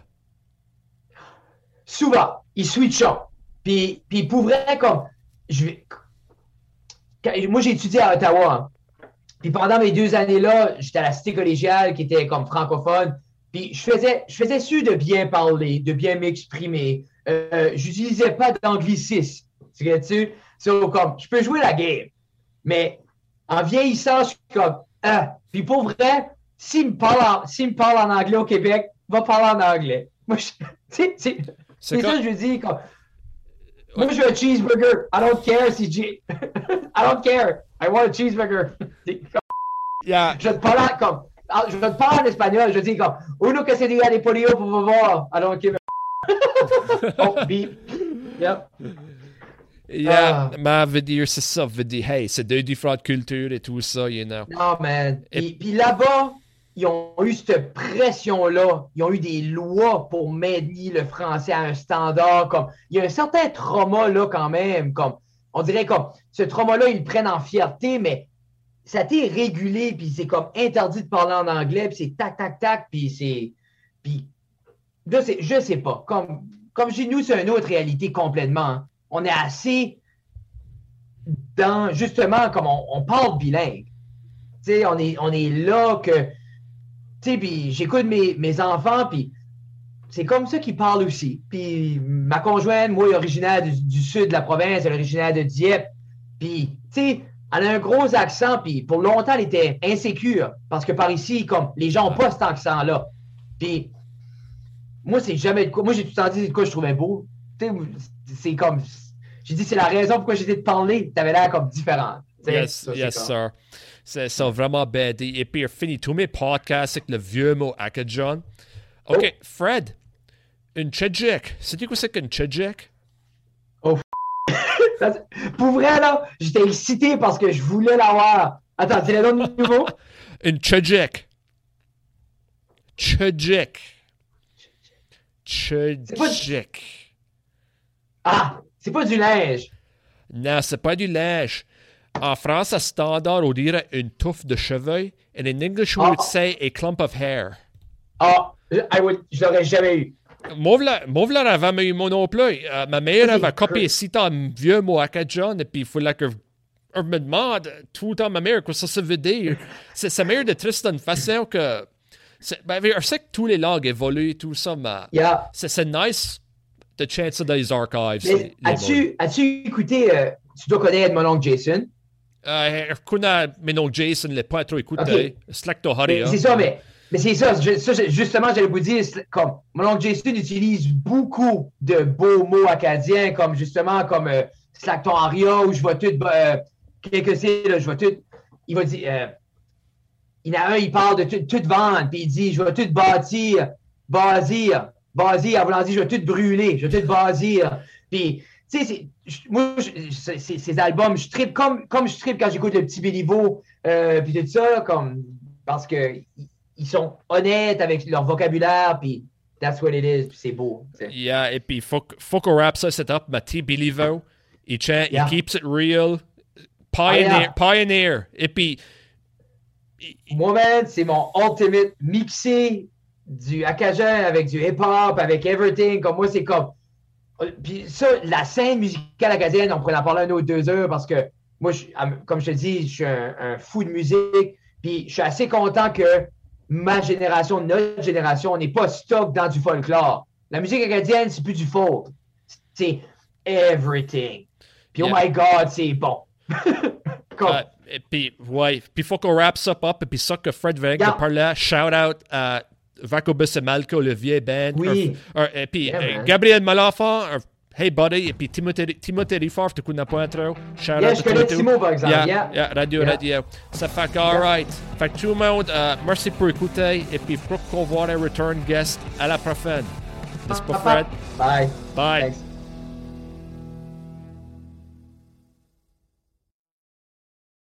souvent, ils switchent. Puis, puis pour vrai, comme, je vais- quand- moi, j'ai étudié à Ottawa. hein. Puis pendant mes deux années-là, j'étais à la cité collégiale qui était comme francophone. Puis je faisais, je faisais sûr de bien parler, de bien m'exprimer. Euh, J'utilisais pas d'anglicisme. Tu sais, so, comme, je peux jouer la game. Mais en vieillissant, je suis comme, ah. Puis pour vrai, s'il me parle en, s'il me parle en anglais au Québec, va parler en anglais. Moi, je- c'est- C'est c'est ça que je dis. Comme... Moi, je veux un cheeseburger. I don't care si j'ai. I don't care. I want a cheeseburger. C'est Yeah, je te parler comme. Je te parler en espagnol. Je dis comme. Uno que se diga de polio, por favor. I don't a. oh, beep. Yep. Yeah. Ah. mais veut dire, c'est ça, veut dire, hey, c'est deux différentes cultures et tout ça, you know. Non, man. Et- Puis, puis là-bas, ils ont eu cette pression-là. Ils ont eu des lois pour maintenir le français à un standard. Comme, il y a un certain trauma là quand même. Comme, on dirait comme ce trauma-là, ils le prennent en fierté, mais ça a été régulé, puis c'est comme interdit de parler en anglais, puis c'est tac, tac, tac, puis c'est. Puis là, c'est, je sais pas. Comme, comme chez nous, c'est une autre réalité complètement. hein. On est assez dans, justement, comme on, parle bilingue. On est, on est là que. Puis j'écoute mes, mes enfants, puis c'est comme ça qu'ils parlent aussi. Puis ma conjointe, moi, est originaire du, sud de la province, elle est originaire de Dieppe. Puis, tu sais, elle a un gros accent, puis pour longtemps, elle était insécure. Parce que par ici, comme, les gens n'ont pas cet accent-là. Puis, moi, c'est jamais. Moi, j'ai tout le temps dit de quoi je trouvais beau. C'est comme. J'ai dit, c'est la raison pourquoi j'ai dit de parler. Tu avais l'air comme différent. Yes, ça, yes, sir. C'est ça, vraiment dit. Et puis, fini tous mes podcasts avec le vieux mot Acadjon. OK, Oh. Fred, une tchadjek. Sais-tu quoi c'est qu'une tchadjek? Pour vrai, là, j'étais excité parce que je voulais l'avoir. Attends, dis le nom de nouveau? Une Chajik. Chajik. Chajik. Ah, c'est pas du linge. Non, c'est pas du linge. En France, à standard, on dirait une touffe de cheveux. And in English, we would say a clump of hair. Ah, I would, je l'aurais jamais eu. Moi, je l'avais eu moi non plus. Euh, ma mère avait copié si un vieux mot acadien, et puis il fallait que je me demande tout le temps, ma mère, quoi ça, ça veut dire? C'est sa mère de triste d'une façon que. Ben, je sais que tous les langues évoluent et tout ça, mais yeah. c'est nice les archives. As-tu as écouté, euh, tu dois connaître mon oncle Jason? Euh, je connais mon oncle Jason, il pas trop écouté. Okay. Slack to Harry. C'est ça, mais mais c'est ça, ça, justement, j'allais vous dire, comme mon oncle Jason utilise beaucoup de beaux mots acadiens, comme justement, comme euh, Slacton Aria, où je vois tout, euh, quelques c'est, là, je vois tout, il va dire, euh, il y en a un, il parle de tout, tout vendre, puis il dit, je vais tout bâtir, bâtir, bâtir, en voulant dire, je vais tout brûler, je vais tout bâtir. Puis, tu sais, moi, ces albums, je tripe comme, comme je tripe quand j'écoute le petit Béliveau, euh, puis tout ça, comme, parce que ils sont honnêtes avec leur vocabulaire, puis that's what it is, puis c'est beau. Yeah, et puis faut, faut qu'on rap ça, c'est up, Matty Beliveau. Il, chant, yeah. il keeps it real. Pioneer. Ah, yeah. Pioneer. Et puis. Moi, man, c'est mon ultimate mixé du Akajan avec du hip-hop, avec everything. Comme moi, c'est comme. Puis ça, la scène musicale acadienne, on pourrait en parler un autre deux heures parce que moi, je, comme je te dis, je suis un, un fou de musique. Puis je suis assez content que ma génération, notre génération, on n'est pas stock dans du folklore. La musique acadienne, c'est plus du folk. C'est everything. Puis, oh my God, c'est bon. uh, et puis, ouais. Puis, faut qu'on wrap ça up. Et puis, ça que Fred Veg yeah. parlait, shout out à Vacobus et Malco, le vieux band. Oui. et puis, yeah, euh, Gabriel Malafant, Hey Buddy, et puis Timothée, Riffard, tu connais pas trop. Shout yeah, je connais Timo, par exemple. Yeah, yeah. yeah radio, yeah. radio. Ça fait que, alright. Fait que tout le monde, uh, merci pour écouter. Et puis, pour qu'on voit un return guest à la prochaine. N'est-ce pas, Fred? Bye. Bye. Thanks.